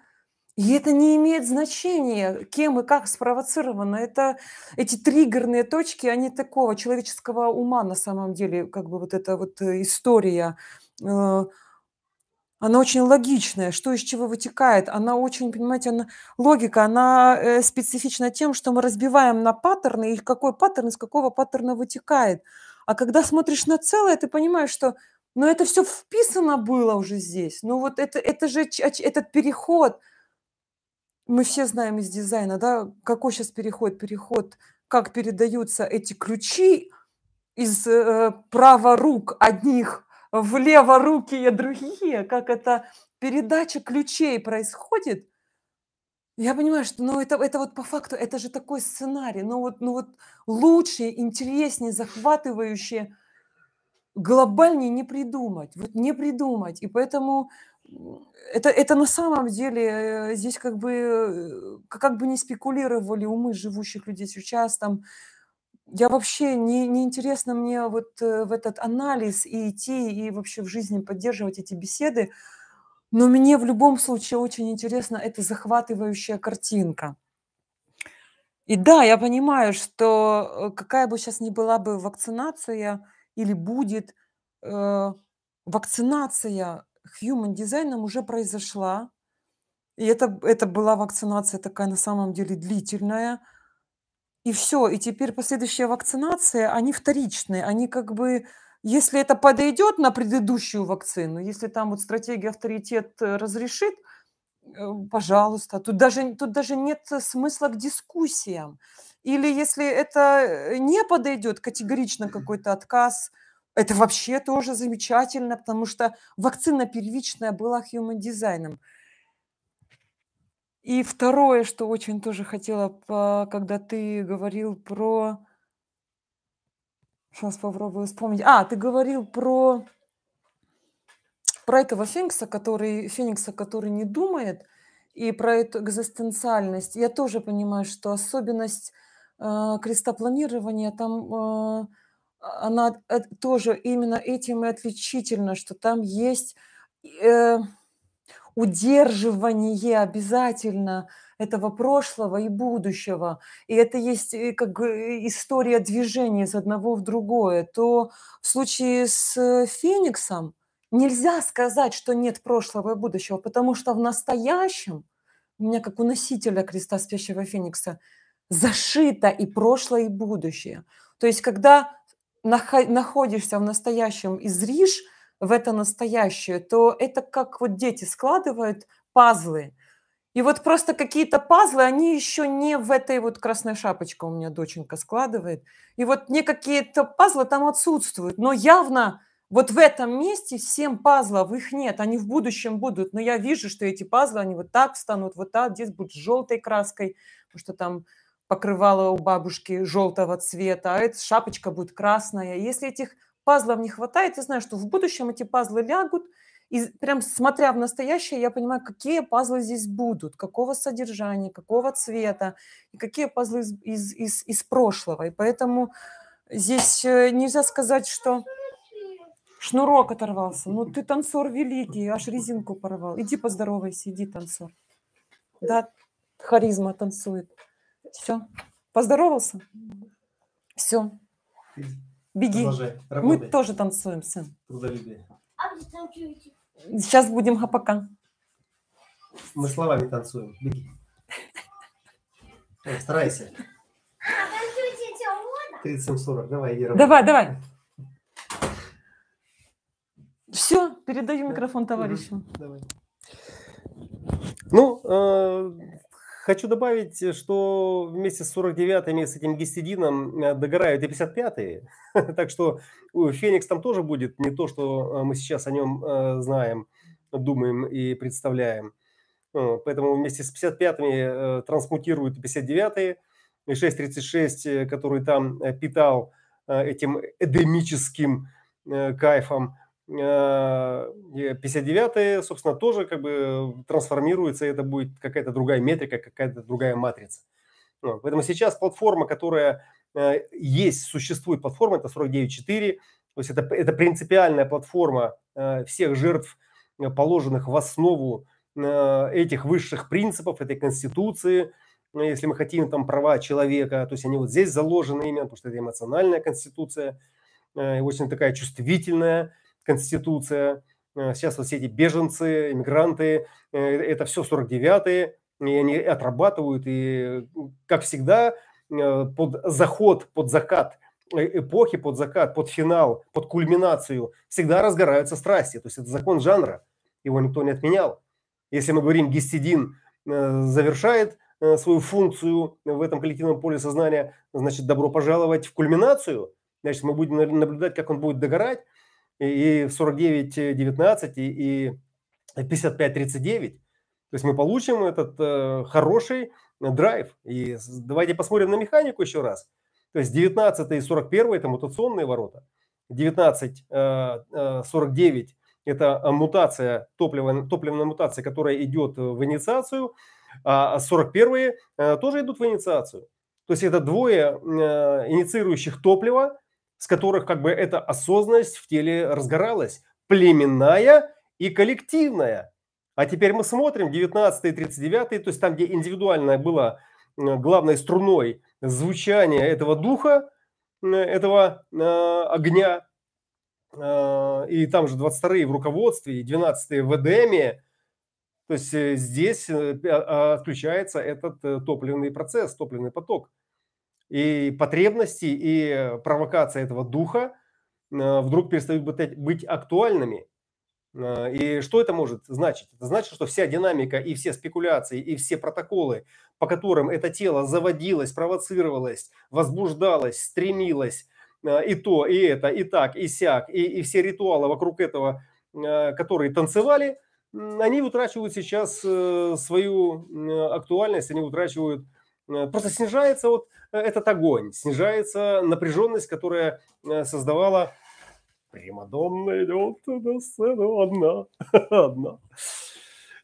S3: И это не имеет значения, кем и как спровоцировано. Это, эти триггерные точки, они такого человеческого ума на самом деле, как бы вот эта вот э, история, э, она очень логичная, что из чего вытекает. Она очень, понимаете, она, логика, она э, специфична тем, что мы разбиваем на паттерны, и какой паттерн из какого паттерна вытекает. А когда смотришь на целое, ты понимаешь, что но это все вписано было уже здесь. Ну вот это, это же этот переход, мы все знаем из дизайна, да, какой сейчас переход? Переход как передаются эти ключи из э, праворук одних в леворукие другие, как это передача ключей происходит, я понимаю, что ну, это, это вот по факту, это же такой сценарий, ну вот, ну вот лучше, интереснее, захватывающее, глобальнее не придумать, вот не придумать. И поэтому это, это на самом деле э, здесь как бы, э, как бы не спекулировали умы живущих людей сейчас, там, я вообще не, не интересно мне вот э, в этот анализ и идти, и вообще в жизни поддерживать эти беседы, но мне в любом случае очень интересна эта захватывающая картинка. И да, я понимаю, что какая бы сейчас ни была бы вакцинация или будет, э, вакцинация human дизайном уже произошла. И это, это была вакцинация такая на самом деле длительная. И все. И теперь последующая вакцинация, они вторичные. Они как бы, если это подойдет на предыдущую вакцину, если там вот стратегия авторитет э, разрешит, э, пожалуйста. Тут даже, тут даже нет смысла к дискуссиям. Или если это э, не подойдет, категорично какой-то отказ – это вообще тоже замечательно, потому что вакцина первичная была human дизайном. И второе, что очень тоже хотела, когда ты говорил про... Сейчас попробую вспомнить. А, ты говорил про, про этого феникса, который, феникса, который не думает, и про эту экзистенциальность. Я тоже понимаю, что особенность э, крестопланирования там... Э, она э, тоже именно этим и отличительна, что там есть э, удерживание обязательно этого прошлого и будущего, и это есть э, как история движения из одного в другое, то в случае с Фениксом нельзя сказать, что нет прошлого и будущего, потому что в настоящем, у меня как у носителя креста спящего Феникса, зашито и прошлое, и будущее. То есть, когда находишься в настоящем и зришь в это настоящее, то это как вот дети складывают пазлы. И вот просто какие-то пазлы, они еще не в этой вот красной шапочке у меня доченька складывает. И вот не какие-то пазлы там отсутствуют. Но явно вот в этом месте всем пазлов их нет. Они в будущем будут. Но я вижу, что эти пазлы, они вот так встанут, вот так. Здесь будет с желтой краской, потому что там покрывало у бабушки желтого цвета, а эта шапочка будет красная. Если этих пазлов не хватает, я знаю, что в будущем эти пазлы лягут, и прям смотря в настоящее, я понимаю, какие пазлы здесь будут, какого содержания, какого цвета, и какие пазлы из, из, из, из прошлого. И поэтому здесь э, нельзя сказать, что шнурок оторвался. Ну, ты танцор великий, аж резинку порвал. Иди поздоровайся, иди танцор. Да, харизма танцует. Все. Поздоровался? Все. Беги. Мы тоже танцуем, сын.
S1: Трудолюбие.
S4: А?
S3: Сейчас будем хапака.
S1: Мы словами танцуем. Беги. Ой, старайся.
S4: А, танцуете
S1: 37-40. Давай, иди работай.
S3: Давай, давай. Все, передаю микрофон товарищу.
S1: Давай. Ну, э, Хочу добавить, э, что вместе с 49-ми, с этим гистидином э, догорают и 55-е. так что Феникс там тоже будет не то, что э, мы сейчас о нем знаем, думаем и представляем. Поэтому вместе с 55-ми трансмутируют 59-е. И 6.36, который там питал этим эдемическим кайфом – 59 собственно, тоже как бы трансформируется, и это будет какая-то другая метрика, какая-то другая матрица. Поэтому сейчас платформа, которая э, есть, существует платформа, это 49.4, то есть это, это принципиальная платформа э, всех жертв, положенных в основу этих высших принципов, этой конституции, если мы хотим там права человека, то есть они вот здесь заложены именно, потому что это эмоциональная конституция, очень такая чувствительная, Конституция, э, сейчас вот все эти беженцы, иммигранты, э, это все 49-е, и они отрабатывают, и, как всегда, э, под заход, под закат эпохи, под закат, под финал, под кульминацию всегда разгораются страсти. То есть это закон жанра, его никто не отменял. Если мы говорим, Гистидин завершает свою функцию в этом коллективном поле сознания, значит, добро пожаловать в кульминацию. Значит, мы будем наблюдать, как он будет догорать. И в 49-19, и 55-39. То есть мы получим этот э, хороший драйв. И давайте посмотрим на механику еще раз. То есть 19 и 41 это мутационные ворота. 19, 49 это мутация, топливная, топливная мутация, которая идет в инициацию, а 41 тоже идут в инициацию. То есть это двое инициирующих топлива, с которых как бы эта осознанность в теле разгоралась. Племенная и коллективная. А теперь мы смотрим 19 и 39, то есть там, где индивидуальная была главной струной звучания этого духа, этого э, огня, э, и там же 22 в руководстве, и 12 в ЭДМе, то есть э, здесь э, а, отключается этот э, топливный процесс, топливный поток. И потребности, и провокация этого духа вдруг перестают быть актуальными. А, и что это может значить? Это значит, что вся динамика и все спекуляции, и все протоколы, по которым это тело заводилось, провоцировалось, возбуждалось, стремилось, а, и то, и это, и так, и сяк, и, и все ритуалы вокруг этого, которые танцевали, они утрачивают сейчас э, свою актуальность, они утрачивают, просто снижается вот э, этот огонь, снижается напряженность, которая э, создавала Примадонна идет на сцену одна. одна.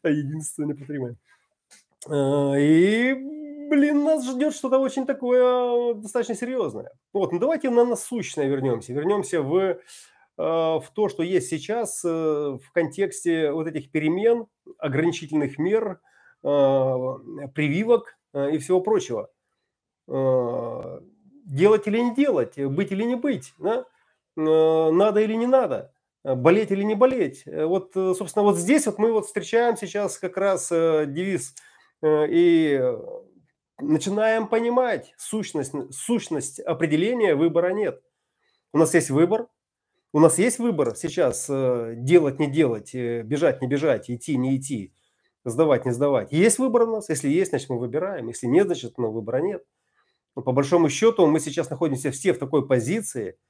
S1: Единственная неповторимая. А, и, блин, нас ждет что-то очень такое достаточно серьезное. Вот, ну давайте на насущное вернемся. Вернемся в, а, в то, что есть сейчас э, в контексте вот этих перемен, ограничительных мер, прививок и всего прочего. Делать или не делать, быть или не быть. Да? Э, надо или не надо, э, болеть или не болеть. Э, вот, собственно, вот здесь вот мы вот встречаем сейчас как раз девиз и начинаем понимать сущность, сущность определения выбора нет. У нас есть выбор, у нас есть выбор сейчас делать, не делать, бежать, не бежать, идти, не идти, сдавать, не сдавать. Есть выбор у нас, если есть, значит мы выбираем, если нет, значит ну, выбора нет. По большому счету мы сейчас находимся все в такой позиции –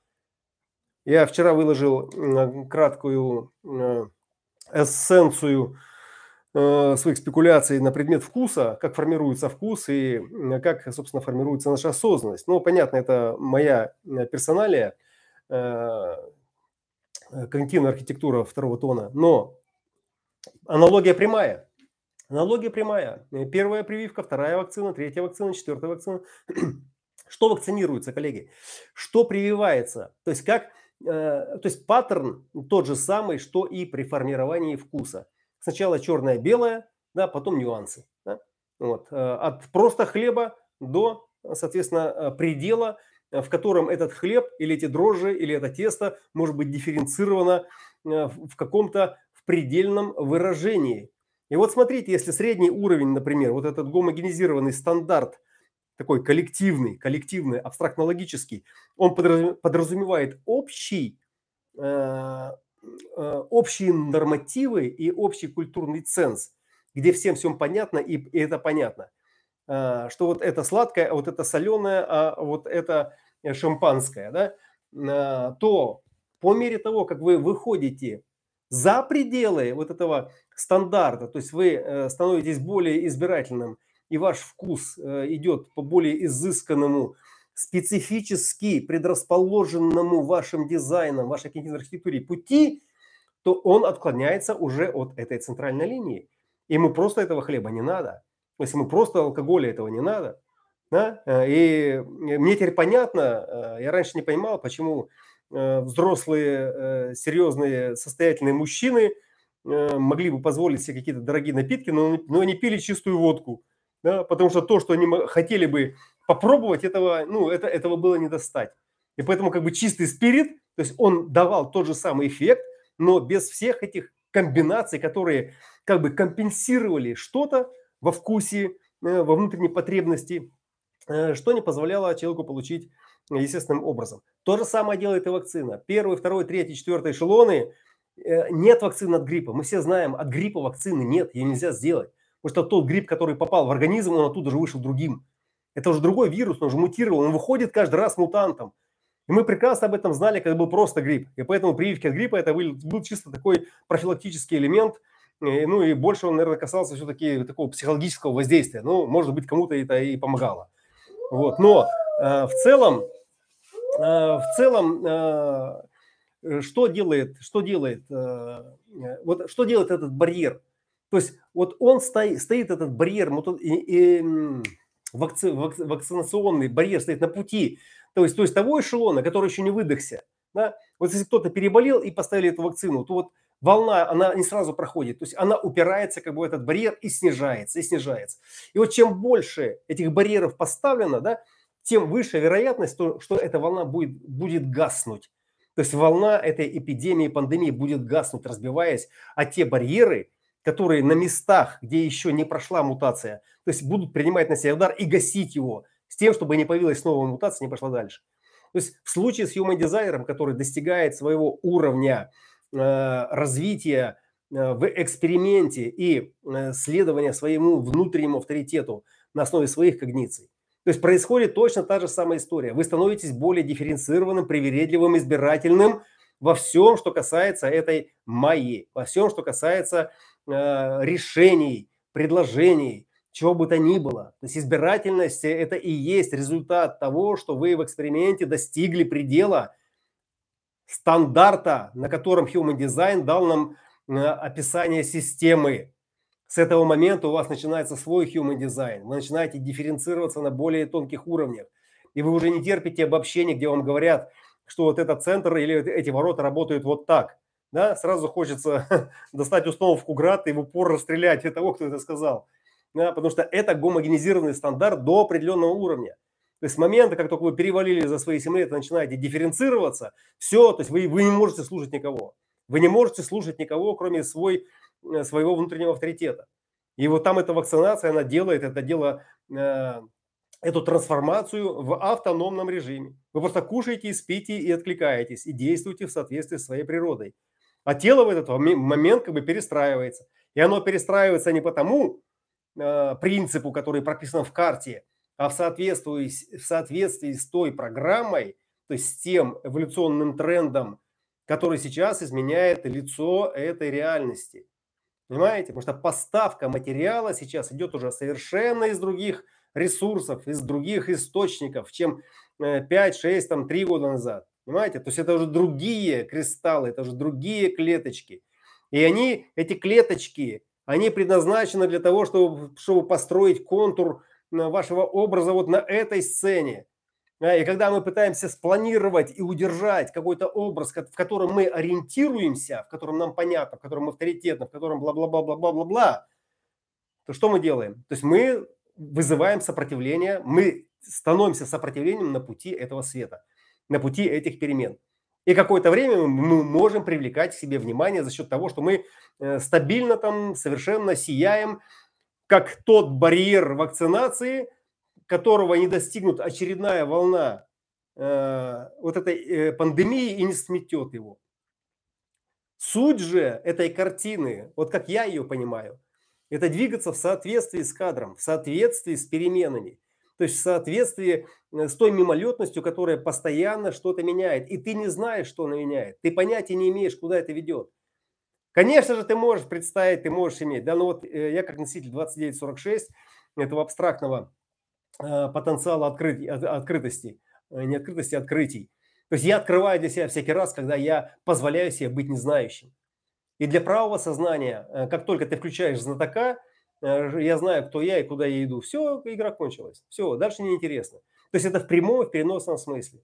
S1: я вчера выложил краткую э, эссенцию э, своих спекуляций на предмет вкуса, как формируется вкус и как, собственно, формируется наша осознанность. Ну, понятно, это моя э, персоналия, когнитивная архитектура второго тона, но аналогия прямая. Аналогия прямая. Первая прививка, вторая вакцина, третья вакцина, четвертая вакцина. Что вакцинируется, коллеги? Что прививается? То есть как Э, то есть паттерн тот же самый, что и при формировании вкуса. Сначала черное-белое, да, потом нюансы. Да? Вот. Э, от просто хлеба до, соответственно, э, предела, в котором этот хлеб или эти дрожжи, или это тесто может быть дифференцировано в каком-то в предельном выражении. И вот смотрите, если средний уровень, например, вот этот гомогенизированный стандарт такой коллективный, коллективный, абстрактно-логический, он подразумевает общий, э, э, общие нормативы и общий культурный ценз, где всем всем понятно и, и это понятно. Э, что вот это сладкое, а вот это соленое, а вот это шампанское, да, э, то по мере того, как вы выходите за пределы вот этого стандарта, то есть вы э, становитесь более избирательным, и ваш вкус э, идет по более изысканному, специфически предрасположенному вашим дизайном, вашей когнитивной архитектуре пути, то он отклоняется уже от этой центральной линии. Ему просто этого хлеба не надо. Если ему просто алкоголя этого не надо. Да? Э, и мне теперь понятно, я раньше не понимал, почему взрослые, серьезные, состоятельные мужчины могли бы позволить себе какие-то дорогие напитки, но, но они пили чистую водку да, потому что то, что они хотели бы попробовать, этого, ну, это, этого было не достать. И поэтому как бы чистый спирит, то есть он давал тот же самый эффект, но без всех этих комбинаций, которые как бы компенсировали что-то во вкусе, э, во внутренней потребности, э, что не позволяло человеку получить естественным образом. То же самое делает и вакцина. Первый, второй, третий, четвертый эшелоны. Э, нет вакцины от гриппа. Мы все знаем, от гриппа вакцины нет, ее нельзя сделать. Потому что тот грипп, который попал в организм, он оттуда же вышел другим. Это уже другой вирус, он уже мутировал, он выходит каждый раз мутантом. И мы прекрасно об этом знали, когда был просто грипп. И поэтому прививки от гриппа это был, был чисто такой профилактический элемент. И, ну и больше он, наверное, касался все-таки такого психологического воздействия. Ну, может быть, кому-то это и помогало. Вот. Но э, в целом, э, в целом, э, что делает, что делает, э, вот что делает этот барьер? То есть вот он стоит, стоит этот барьер, и, и, вакци, вакцинационный барьер стоит на пути то есть, то есть того эшелона, который еще не выдохся. Да? Вот если кто-то переболел и поставили эту вакцину, то вот волна, она не сразу проходит. То есть она упирается как бы в этот барьер и снижается, и снижается. И вот чем больше этих барьеров поставлено, да, тем выше вероятность, то, что эта волна будет, будет гаснуть. То есть волна этой эпидемии, пандемии будет гаснуть, разбиваясь, а те барьеры, которые на местах, где еще не прошла мутация, то есть будут принимать на себя удар и гасить его – с тем, чтобы не появилась новая мутация, не пошла дальше. То есть в случае с Human Designer, который достигает своего уровня э, развития э, в эксперименте и э, следования своему внутреннему авторитету на основе своих когниций, то есть происходит точно та же самая история. Вы становитесь более дифференцированным, привередливым, избирательным во всем, что касается этой майи, во всем, что касается э, решений, предложений, чего бы то ни было. То есть избирательность – это и есть результат того, что вы в эксперименте достигли предела стандарта, на котором Human Design дал нам э, описание системы. С этого момента у вас начинается свой Human Design. Вы начинаете дифференцироваться на более тонких уровнях. И вы уже не терпите обобщения, где вам говорят, что вот этот центр или эти ворота работают вот так. Да? Сразу хочется достать установку град и в упор расстрелять того, кто это сказал да, потому что это гомогенизированный стандарт до определенного уровня. То есть с момента, как только вы перевалили за свои 7 лет начинаете дифференцироваться, все, то есть вы, вы не можете слушать никого. Вы не можете слушать никого, кроме свой, своего внутреннего авторитета. И вот там эта вакцинация, она делает это дело, э, эту трансформацию в автономном режиме. Вы просто кушаете, спите и откликаетесь, и действуете в соответствии с своей природой. А тело в этот момент как бы перестраивается. И оно перестраивается не потому, Э, принципу, который прописан в карте, а в соответствии, в соответствии с той программой, то есть с тем эволюционным трендом, который сейчас изменяет лицо этой реальности. Понимаете? Потому что поставка материала сейчас идет уже совершенно из других ресурсов, из других источников, чем 5, 6, там, 3 года назад. Понимаете? То есть это уже другие кристаллы, это уже другие клеточки. И они, эти клеточки, они предназначены для того, чтобы, чтобы построить контур э, вашего образа вот на этой сцене. И когда мы пытаемся спланировать и удержать какой-то образ, в котором мы ориентируемся, в котором нам понятно, в котором авторитетно, в котором бла-бла-бла-бла-бла-бла, то что мы делаем? То есть мы вызываем сопротивление, мы становимся сопротивлением на пути этого света, на пути этих перемен. И какое-то время мы можем привлекать к себе внимание за счет того, что мы э, стабильно там совершенно сияем, как тот барьер вакцинации, которого не достигнут очередная волна э, вот этой э, пандемии и не сметет его. Суть же этой картины, вот как я ее понимаю, это двигаться в соответствии с кадром, в соответствии с переменами то есть в соответствии э, с той мимолетностью, которая постоянно что-то меняет. И ты не знаешь, что она меняет. Ты понятия не имеешь, куда это ведет. Конечно же, ты можешь представить, ты можешь иметь. Да, ну вот э, я как носитель 2946 этого абстрактного потенциала открыть, открытости, э, не открытости, а открытий. То есть я открываю для себя всякий раз, когда я позволяю себе быть незнающим. И для правого сознания, э, как только ты включаешь знатока, Э, я знаю, кто я и куда я иду. Все, игра кончилась. Все, дальше неинтересно. То есть это в прямом в переносном смысле.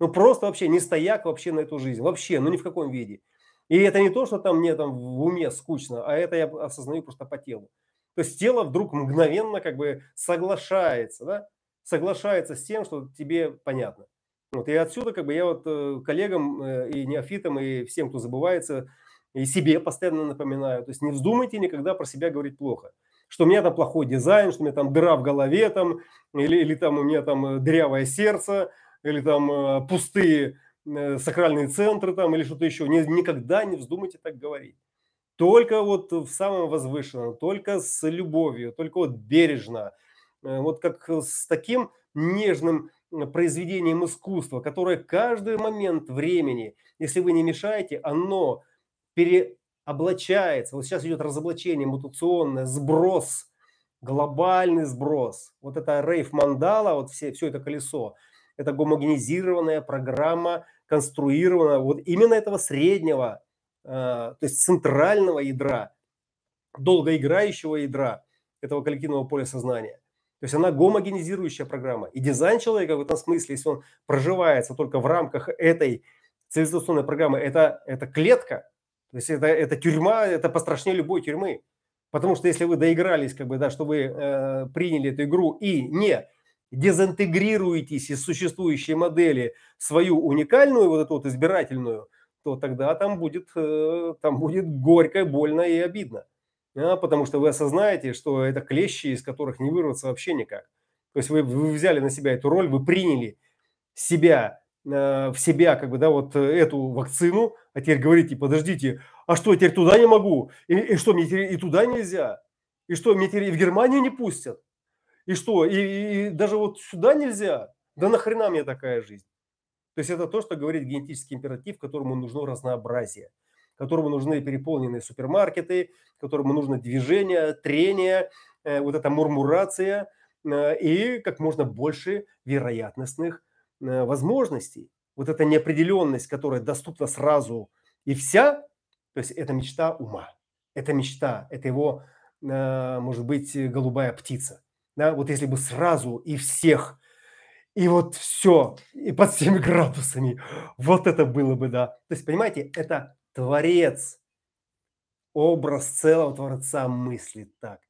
S1: Ну просто вообще не стояк вообще на эту жизнь. Вообще, ну ни в каком виде. И это не то, что там мне там в уме скучно, а это я осознаю просто по телу. То есть тело вдруг мгновенно как бы соглашается, да? соглашается с тем, что тебе понятно. Вот, и отсюда как бы я вот э, коллегам э, и неофитам, и всем, кто забывается, и себе постоянно напоминаю. То есть не вздумайте никогда про себя говорить плохо что у меня там плохой дизайн, что у меня там дыра в голове там, или, или там у меня там э, дырявое сердце, или там пустые сакральные центры там, или что-то еще. Никогда не вздумайте так говорить. Только вот в самом возвышенном, только с любовью, только вот бережно, э, вот как с таким нежным произведением искусства, которое каждый момент времени, если вы не мешаете, оно переоблачается. Вот сейчас идет разоблачение мутационное, сброс, глобальный сброс. Вот это рейф мандала, вот все, все это колесо, это гомогенизированная программа, конструированная вот именно этого среднего, э, то есть центрального ядра, долгоиграющего ядра этого коллективного поля сознания. То есть она гомогенизирующая программа. И дизайн человека в этом смысле, если он проживается только в рамках этой цивилизационной программы, это, это клетка, то есть это, это тюрьма, это пострашнее любой тюрьмы. Потому что если вы доигрались, как бы, да, что вы э, приняли эту игру и не дезинтегрируетесь из существующей модели свою уникальную, вот эту вот избирательную, то тогда там будет, э, там будет горько, больно и обидно а, потому что вы осознаете, что это клещи, из которых не вырваться вообще никак. То есть вы, вы взяли на себя эту роль, вы приняли себя, э, в себя, как бы, да, вот эту вакцину, а теперь говорите, подождите, а что, теперь туда не могу? И, и что, мне теперь и туда нельзя? И что, мне теперь и в Германию не пустят? И что, и, и даже вот сюда нельзя? Да нахрена мне такая жизнь? То есть это то, что говорит генетический императив, которому нужно разнообразие которому нужны переполненные супермаркеты, которому нужно движение, трение, э, вот эта мурмурация э, и как можно больше вероятностных э, возможностей. Вот эта неопределенность, которая доступна сразу и вся, то есть это мечта ума, это мечта, это его, может быть, голубая птица. Да, вот если бы сразу и всех, и вот все, и под всеми градусами, вот это было бы, да. То есть, понимаете, это Творец, образ целого Творца мыслит так.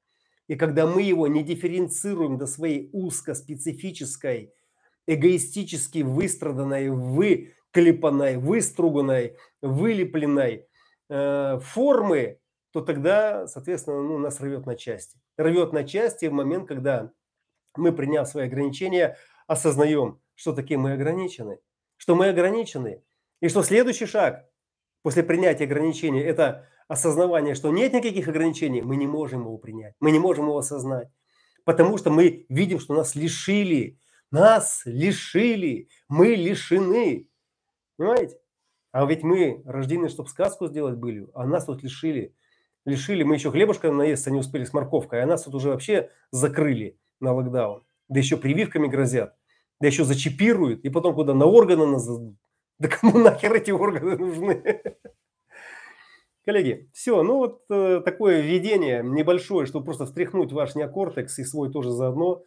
S1: И когда мы его не дифференцируем до своей узкоспецифической, эгоистически выстраданной, выклепанной, выструганной, вылепленной э, формы, то тогда, соответственно, ну, нас рвет на части. Рвет на части в момент, когда мы, приняв свои ограничения, осознаем, что такие мы ограничены, что мы ограничены, и что следующий шаг после принятия ограничений, это осознавание, что нет никаких ограничений, мы не можем его принять, мы не можем его осознать. Потому что мы видим, что нас лишили, нас лишили, мы лишены. Понимаете? А ведь мы рождены, чтобы сказку сделать были, а нас тут лишили. Лишили, мы еще хлебушка наесться не успели с морковкой, а нас тут уже вообще закрыли на локдаун. Да еще прививками грозят, да еще зачипируют, и потом куда на органы нас да кому нахер эти органы нужны? Коллеги, все, ну вот э, такое введение небольшое, чтобы просто встряхнуть ваш неокортекс и свой тоже заодно.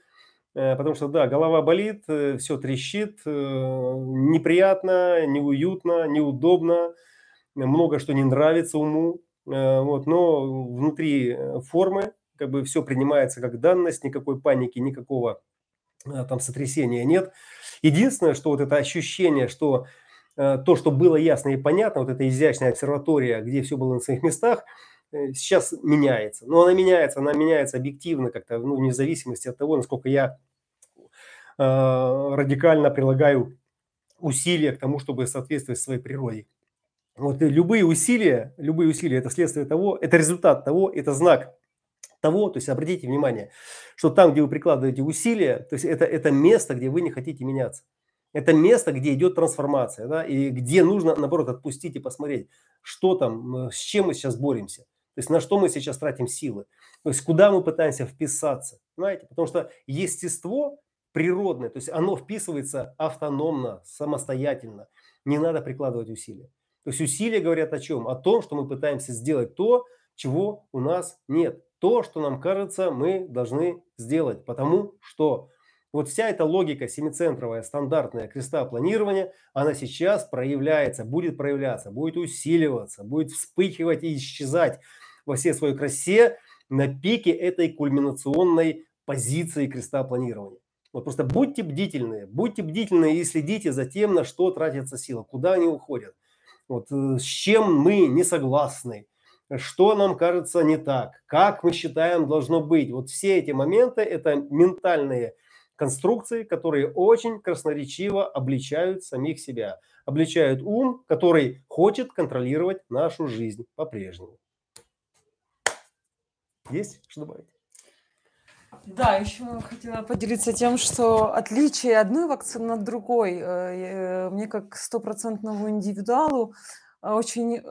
S1: Э, потому что, да, голова болит, э, все трещит, э, неприятно, неуютно, неудобно, много что не нравится уму. Э, вот, но внутри э, формы как бы все принимается как данность, никакой паники, никакого э, там сотрясения нет. Единственное, что вот это ощущение, что Э, то, что было ясно и понятно, вот эта изящная обсерватория, где все было на своих местах, э, сейчас меняется. Но она меняется, она меняется объективно как-то, ну, вне зависимости от того, насколько я э, радикально прилагаю усилия к тому, чтобы соответствовать своей природе. Вот любые усилия, любые усилия – это следствие того, это результат того, это знак того, то есть обратите внимание, что там, где вы прикладываете усилия, то есть это, это место, где вы не хотите меняться. Это место, где идет трансформация, да, и где нужно, наоборот, отпустить и посмотреть, что там, с чем мы сейчас боремся. То есть на что мы сейчас тратим силы. То есть куда мы пытаемся вписаться. Понимаете? Потому что естество природное, то есть оно вписывается автономно, самостоятельно. Не надо прикладывать усилия. То есть усилия говорят о чем? О том, что мы пытаемся сделать то, чего у нас нет. То, что нам кажется, мы должны сделать. Потому что вот вся эта логика семицентровая, стандартная креста планирования, она сейчас проявляется, будет проявляться, будет усиливаться, будет вспыхивать и исчезать во всей своей красе на пике этой кульминационной позиции креста планирования. Вот просто будьте бдительны, будьте бдительны и следите за тем, на что тратятся силы, куда они уходят, вот, э, с чем мы не согласны, что нам кажется не так, как мы считаем должно быть. Вот все эти моменты – это ментальные конструкции, которые очень красноречиво обличают самих себя, обличают ум, который хочет контролировать нашу жизнь по-прежнему. Есть что добавить?
S3: Да, еще хотела поделиться тем, что отличие одной вакцины от другой, э, э, мне как стопроцентному индивидуалу э, очень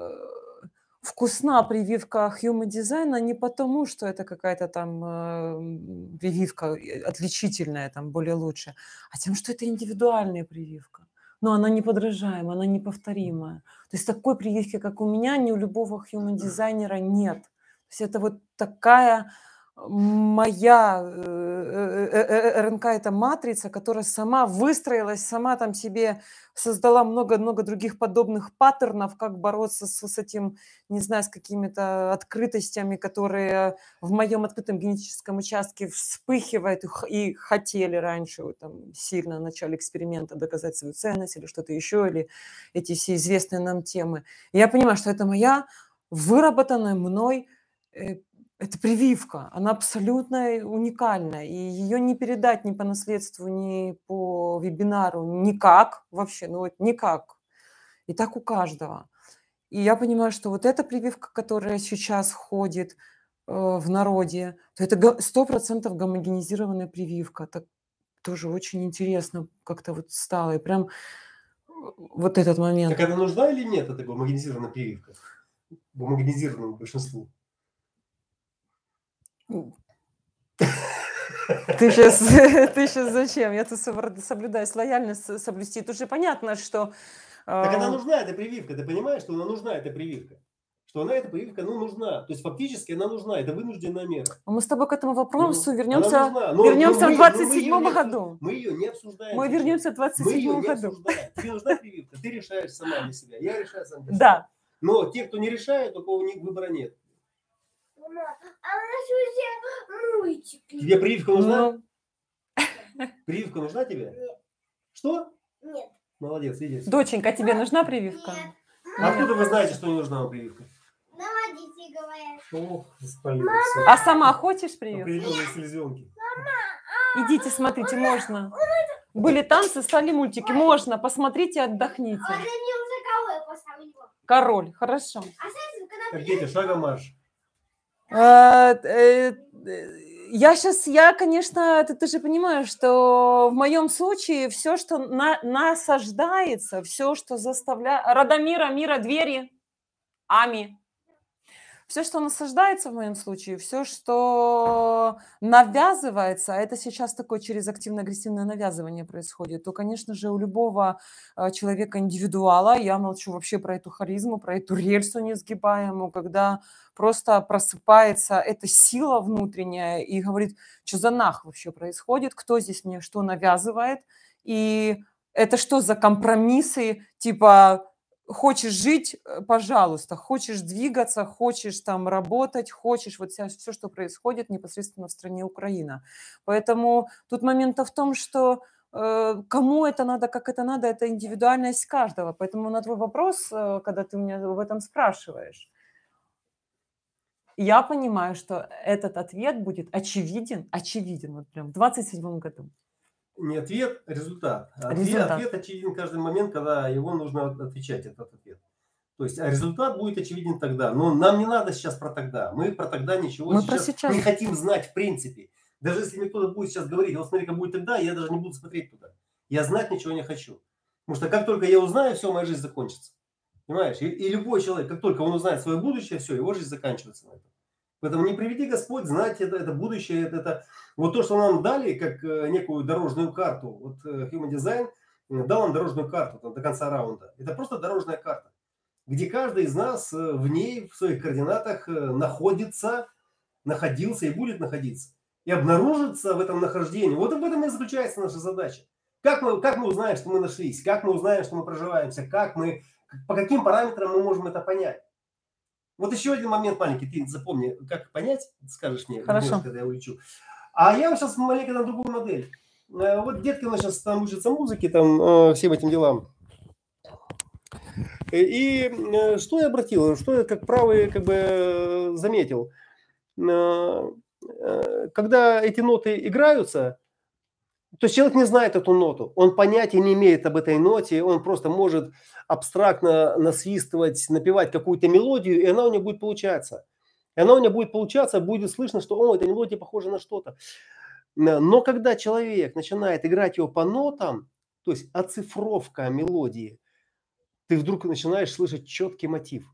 S3: вкусна прививка Human Design не потому, что это какая-то там э, прививка э, отличительная, там более лучше, а тем, что это индивидуальная прививка. Но она неподражаемая, она неповторимая. То есть такой прививки, как у меня, ни у любого human дизайнера нет. То есть это вот такая моя э, э, э, РНК это матрица, которая сама выстроилась, сама там себе создала много-много других подобных паттернов, как бороться с, с этим, не знаю, с какими-то открытостями, которые в моем открытом генетическом участке вспыхивают и, и хотели раньше там, сильно в начале эксперимента доказать свою ценность или что-то еще, или эти все известные нам темы. Я понимаю, что это моя выработанная мной это прививка, она абсолютно уникальна, и ее не передать ни по наследству, ни по вебинару, никак вообще, ну вот никак. И так у каждого. И я понимаю, что вот эта прививка, которая сейчас ходит э, в народе, то это га- сто процентов гомогенизированная прививка. Так тоже очень интересно как-то вот стало. И прям э, вот этот момент.
S1: Так она нужна или нет, эта гомогенизированная прививка? Гомогенизированному большинству.
S3: Ты сейчас, ты сейчас зачем? Я тут соблюдаю лояльность соблюсти. Тут же понятно, что...
S1: Так она
S3: а,
S1: нужна, эта прививка. Ты понимаешь, что она нужна, эта прививка? Что она, эта прививка, ну, нужна. То есть фактически она нужна. Это вынужденная мера.
S3: Мы с тобой к этому
S1: Ну,
S3: вопросу
S1: она
S3: вернемся.
S1: Но-
S3: вернемся
S1: но
S3: в
S1: мы- но мы её
S3: 27
S1: не обсу-
S3: году.
S1: Мы ее не обсуждаем.
S3: Мы вернемся в
S1: Мы ее
S3: 27
S1: не
S3: году.
S1: обсуждаем. Тебе нужна прививка, ты решаешь сама для себя. Я решаю сам для себя.
S3: Да.
S1: Но те, кто не решает, такого выбора нет.
S4: Мама, а у нас уже мультики.
S1: Тебе прививка нужна?
S3: Ну,
S1: Прививка нужна тебе?
S4: Нет.
S1: Что?
S4: Нет.
S1: Молодец, видишь.
S3: доченька, тебе нужна прививка?
S4: Нет.
S1: А Откуда вы знаете, что не нужна вам прививка?
S4: Нам родители говорят.
S1: Ох.
S3: А сама хочешь прививку?
S1: Определенные селезенки.
S3: Идите, смотрите, можно. Были танцы, стали мультики. Можно, посмотрите, отдохните.
S4: А.
S3: Король, хорошо.
S4: А
S1: дети, шагом марш.
S3: А, э, Я сейчас, я, конечно, ты, ты же понимаешь, что в моем случае все, что на, насаждается, все, что заставляет... Радомира, мира, двери, Ами. Все, что насаждается в моем случае, все, что навязывается, а это сейчас такое через активно-агрессивное навязывание происходит, то, конечно же, у любого э, человека индивидуала, я молчу вообще про эту харизму, про эту рельсу несгибаемую, когда просто просыпается эта сила внутренняя и говорит, что за нах вообще происходит, кто здесь мне что навязывает, и это что за компромиссы, типа хочешь жить, э, пожалуйста, хочешь двигаться, хочешь там работать, хочешь вот все, что происходит непосредственно в стране Украина. Поэтому тут момент в том, что э, кому это надо, как это надо, это индивидуальность каждого. Поэтому на твой вопрос, э, когда ты меня об этом спрашиваешь, я понимаю, что этот ответ будет очевиден, очевиден, вот прям в 27 году.
S1: Не ответ, а результат. Ответ,
S3: Результат.
S1: ответ очевиден каждый момент, когда его нужно от- отвечать, этот ответ. То есть а результат будет очевиден тогда. Но нам не надо сейчас про тогда. Мы про тогда ничего
S3: Мы про сейчас.
S1: не хотим знать в принципе. Даже если мне кто-то будет сейчас говорить, вот смотри, как будет тогда, я даже не буду смотреть туда. Я знать ничего не хочу. Потому что как только я узнаю, все, моя жизнь закончится. Понимаешь? И, и любой человек, как только он узнает свое будущее, все, его жизнь заканчивается на этом. Поэтому не приведи Господь знать это, это будущее, это, это вот то, что нам дали, как э, некую дорожную карту. Вот э, Human Design э, дал нам дорожную карту там, до конца раунда. Это просто дорожная карта, где каждый из нас в ней, в своих координатах находится, находился и будет находиться. И обнаружится в этом нахождении. Вот в этом и заключается наша задача. Как мы, как мы узнаем, что мы нашлись? Как мы узнаем, что мы проживаемся? Как мы, по каким параметрам мы можем это понять? Вот еще один момент маленький, ты запомни, как понять, скажешь мне,
S3: Хорошо.
S1: Когда я улечу. А я сейчас маленько на другую модель. Э, Вот детки у нас сейчас там учатся музыке, там э, всем этим делам. Э, И что я обратил, что я как правый как бы заметил. Когда эти ноты играются, то есть человек не знает эту ноту, он понятия не имеет об этой ноте, он просто может абстрактно насвистывать, напевать какую-то мелодию, и она у него будет получаться. И она у меня будет получаться, будет слышно, что, о, эта мелодия похожа на что-то. Но когда человек начинает играть его по нотам, то есть оцифровка мелодии, ты вдруг начинаешь слышать четкий мотив.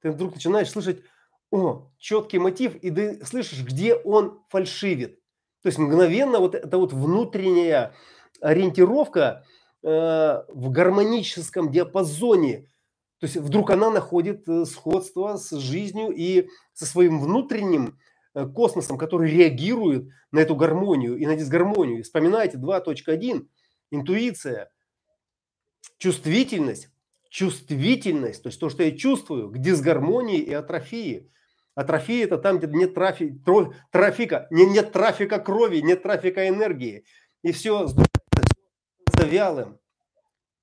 S1: Ты вдруг начинаешь слышать, о, четкий мотив, и ты слышишь, где он фальшивит. То есть мгновенно вот эта вот внутренняя ориентировка э, в гармоническом диапазоне. То есть вдруг она находит э, сходство с жизнью и со своим внутренним э, космосом, который реагирует на эту гармонию и на дисгармонию. Вспоминайте 2.1, интуиция, чувствительность, чувствительность, то есть то, что я чувствую, к дисгармонии и атрофии. Атрофия – это там, где нет трафи, трафика, не, нет трафика крови, нет трафика энергии. И все становится вялым.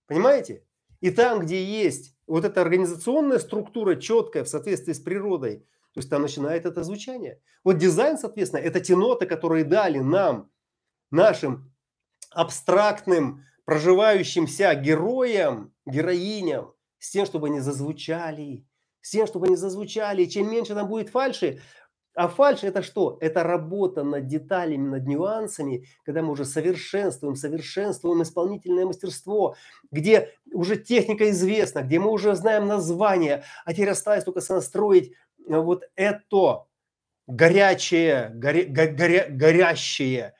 S1: Понимаете? И там, где есть вот эта организационная структура четкая в соответствии с природой, то есть там начинает это звучание. Вот дизайн, соответственно, это те ноты, которые дали нам, нашим абстрактным, проживающимся героям, героиням, с тем, чтобы они зазвучали, с тем, чтобы они зазвучали. И чем меньше там будет фальши, а фальш это что? Это работа над деталями, над нюансами, когда мы уже совершенствуем, совершенствуем исполнительное мастерство, где уже техника известна, где мы уже знаем название, а теперь осталось только сонастроить э, вот это горячее, горя, горя, горящее,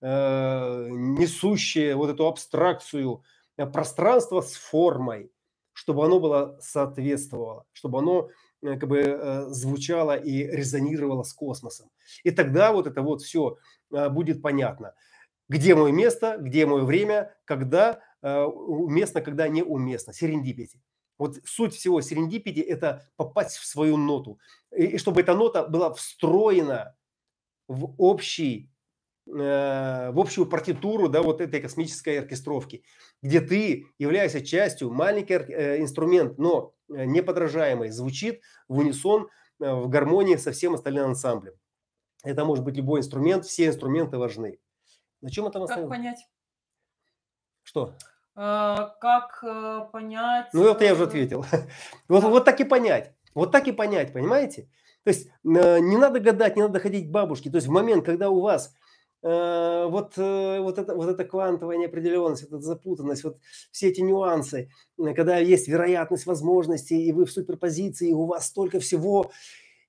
S1: э, несущее вот эту абстракцию э, пространство с формой чтобы оно было соответствовало, чтобы оно э, как бы э, звучало и резонировало с космосом. И тогда вот это вот все э, будет понятно. Где мое место, где мое время, когда уместно, когда неуместно. Серендипити. Вот суть всего серендипити – это попасть в свою ноту. И чтобы эта нота была встроена в общий в общую партитуру да, вот этой космической оркестровки где ты, являешься частью, маленький э, инструмент, но э, неподражаемый, звучит в унисон, э, в гармонии со всем остальным ансамблем. Это может быть любой инструмент, все инструменты важны. На чем это
S2: Как понять?
S1: Что?
S2: А, как понять?
S1: Ну, это я уже ответил. Вот, вот так и понять. Вот так и понять, понимаете? То есть не надо гадать, не надо ходить к бабушке. То есть в момент, когда у вас Э, вот, э, вот, это, вот эта квантовая неопределенность, эта запутанность, вот все эти нюансы, когда есть вероятность возможностей, и вы в суперпозиции, и у вас столько всего,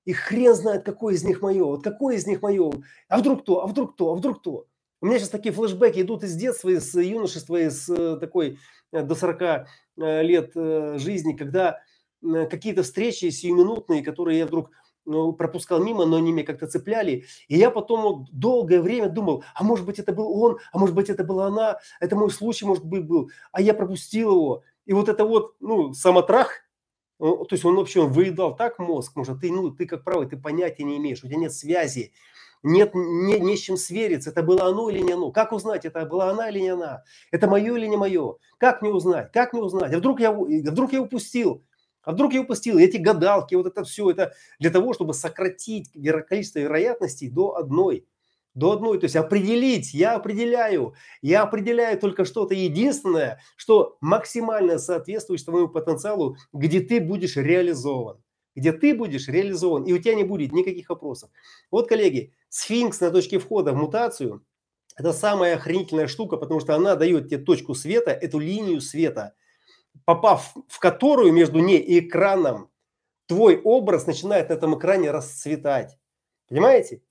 S1: и хрен знает, какой из них мое, вот какой из них мое, а вдруг то, а вдруг то, а вдруг то. У меня сейчас такие флешбеки идут из детства, из юношества, из э, такой до 40 лет жизни, когда какие-то встречи сиюминутные, которые я вдруг ну, пропускал мимо, но они меня как-то цепляли. И я потом вот долгое время думал, а может быть это был он, а может быть это была она, это мой случай, может быть, был, а я пропустил его. И вот это вот, ну, самотрах, то есть он вообще он выедал так мозг, может, ты, ну, ты как правый, ты понятия не имеешь, у тебя нет связи, нет, не, не с чем свериться, это было оно или не оно. Как узнать, это была она или не она? Это мое или не мое? Как не узнать? Как не узнать? А вдруг я, вдруг я упустил? А вдруг я упустил? Эти гадалки, вот это все, это для того, чтобы сократить количество вероятностей до одной. До одной, то есть определить, я определяю, я определяю только что-то единственное, что максимально соответствует твоему потенциалу, где ты будешь реализован. Где ты будешь реализован, и у тебя не будет никаких вопросов. Вот, коллеги, сфинкс на точке входа в мутацию – это самая охренительная штука, потому что она дает тебе точку света, эту линию света – попав в которую между ней и экраном, твой образ начинает на этом экране расцветать. Понимаете?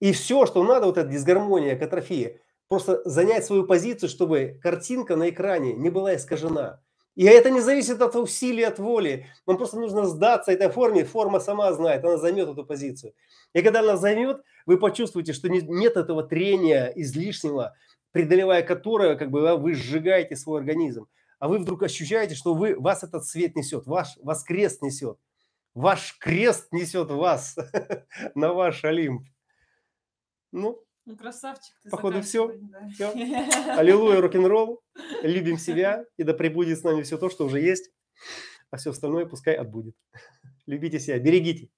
S1: И все, что надо, вот эта дисгармония, катрофия, просто занять свою позицию, чтобы картинка на экране не была искажена. И это не зависит от усилий, от воли. Вам просто нужно сдаться этой форме. Форма сама знает, она займет эту позицию. И когда она займет, вы почувствуете, что нет этого трения излишнего, преодолевая которое как бы, вы сжигаете свой организм а вы вдруг ощущаете, что вы, вас этот свет несет, ваш, вас крест несет. Ваш крест несет вас на ваш Олимп. Ну,
S2: ну красавчик. Ты
S1: походу все. Да. все. Аллилуйя, рок-н-ролл. Любим себя, и да пребудет с нами все то, что уже есть. А все остальное пускай отбудет. Любите себя, берегите.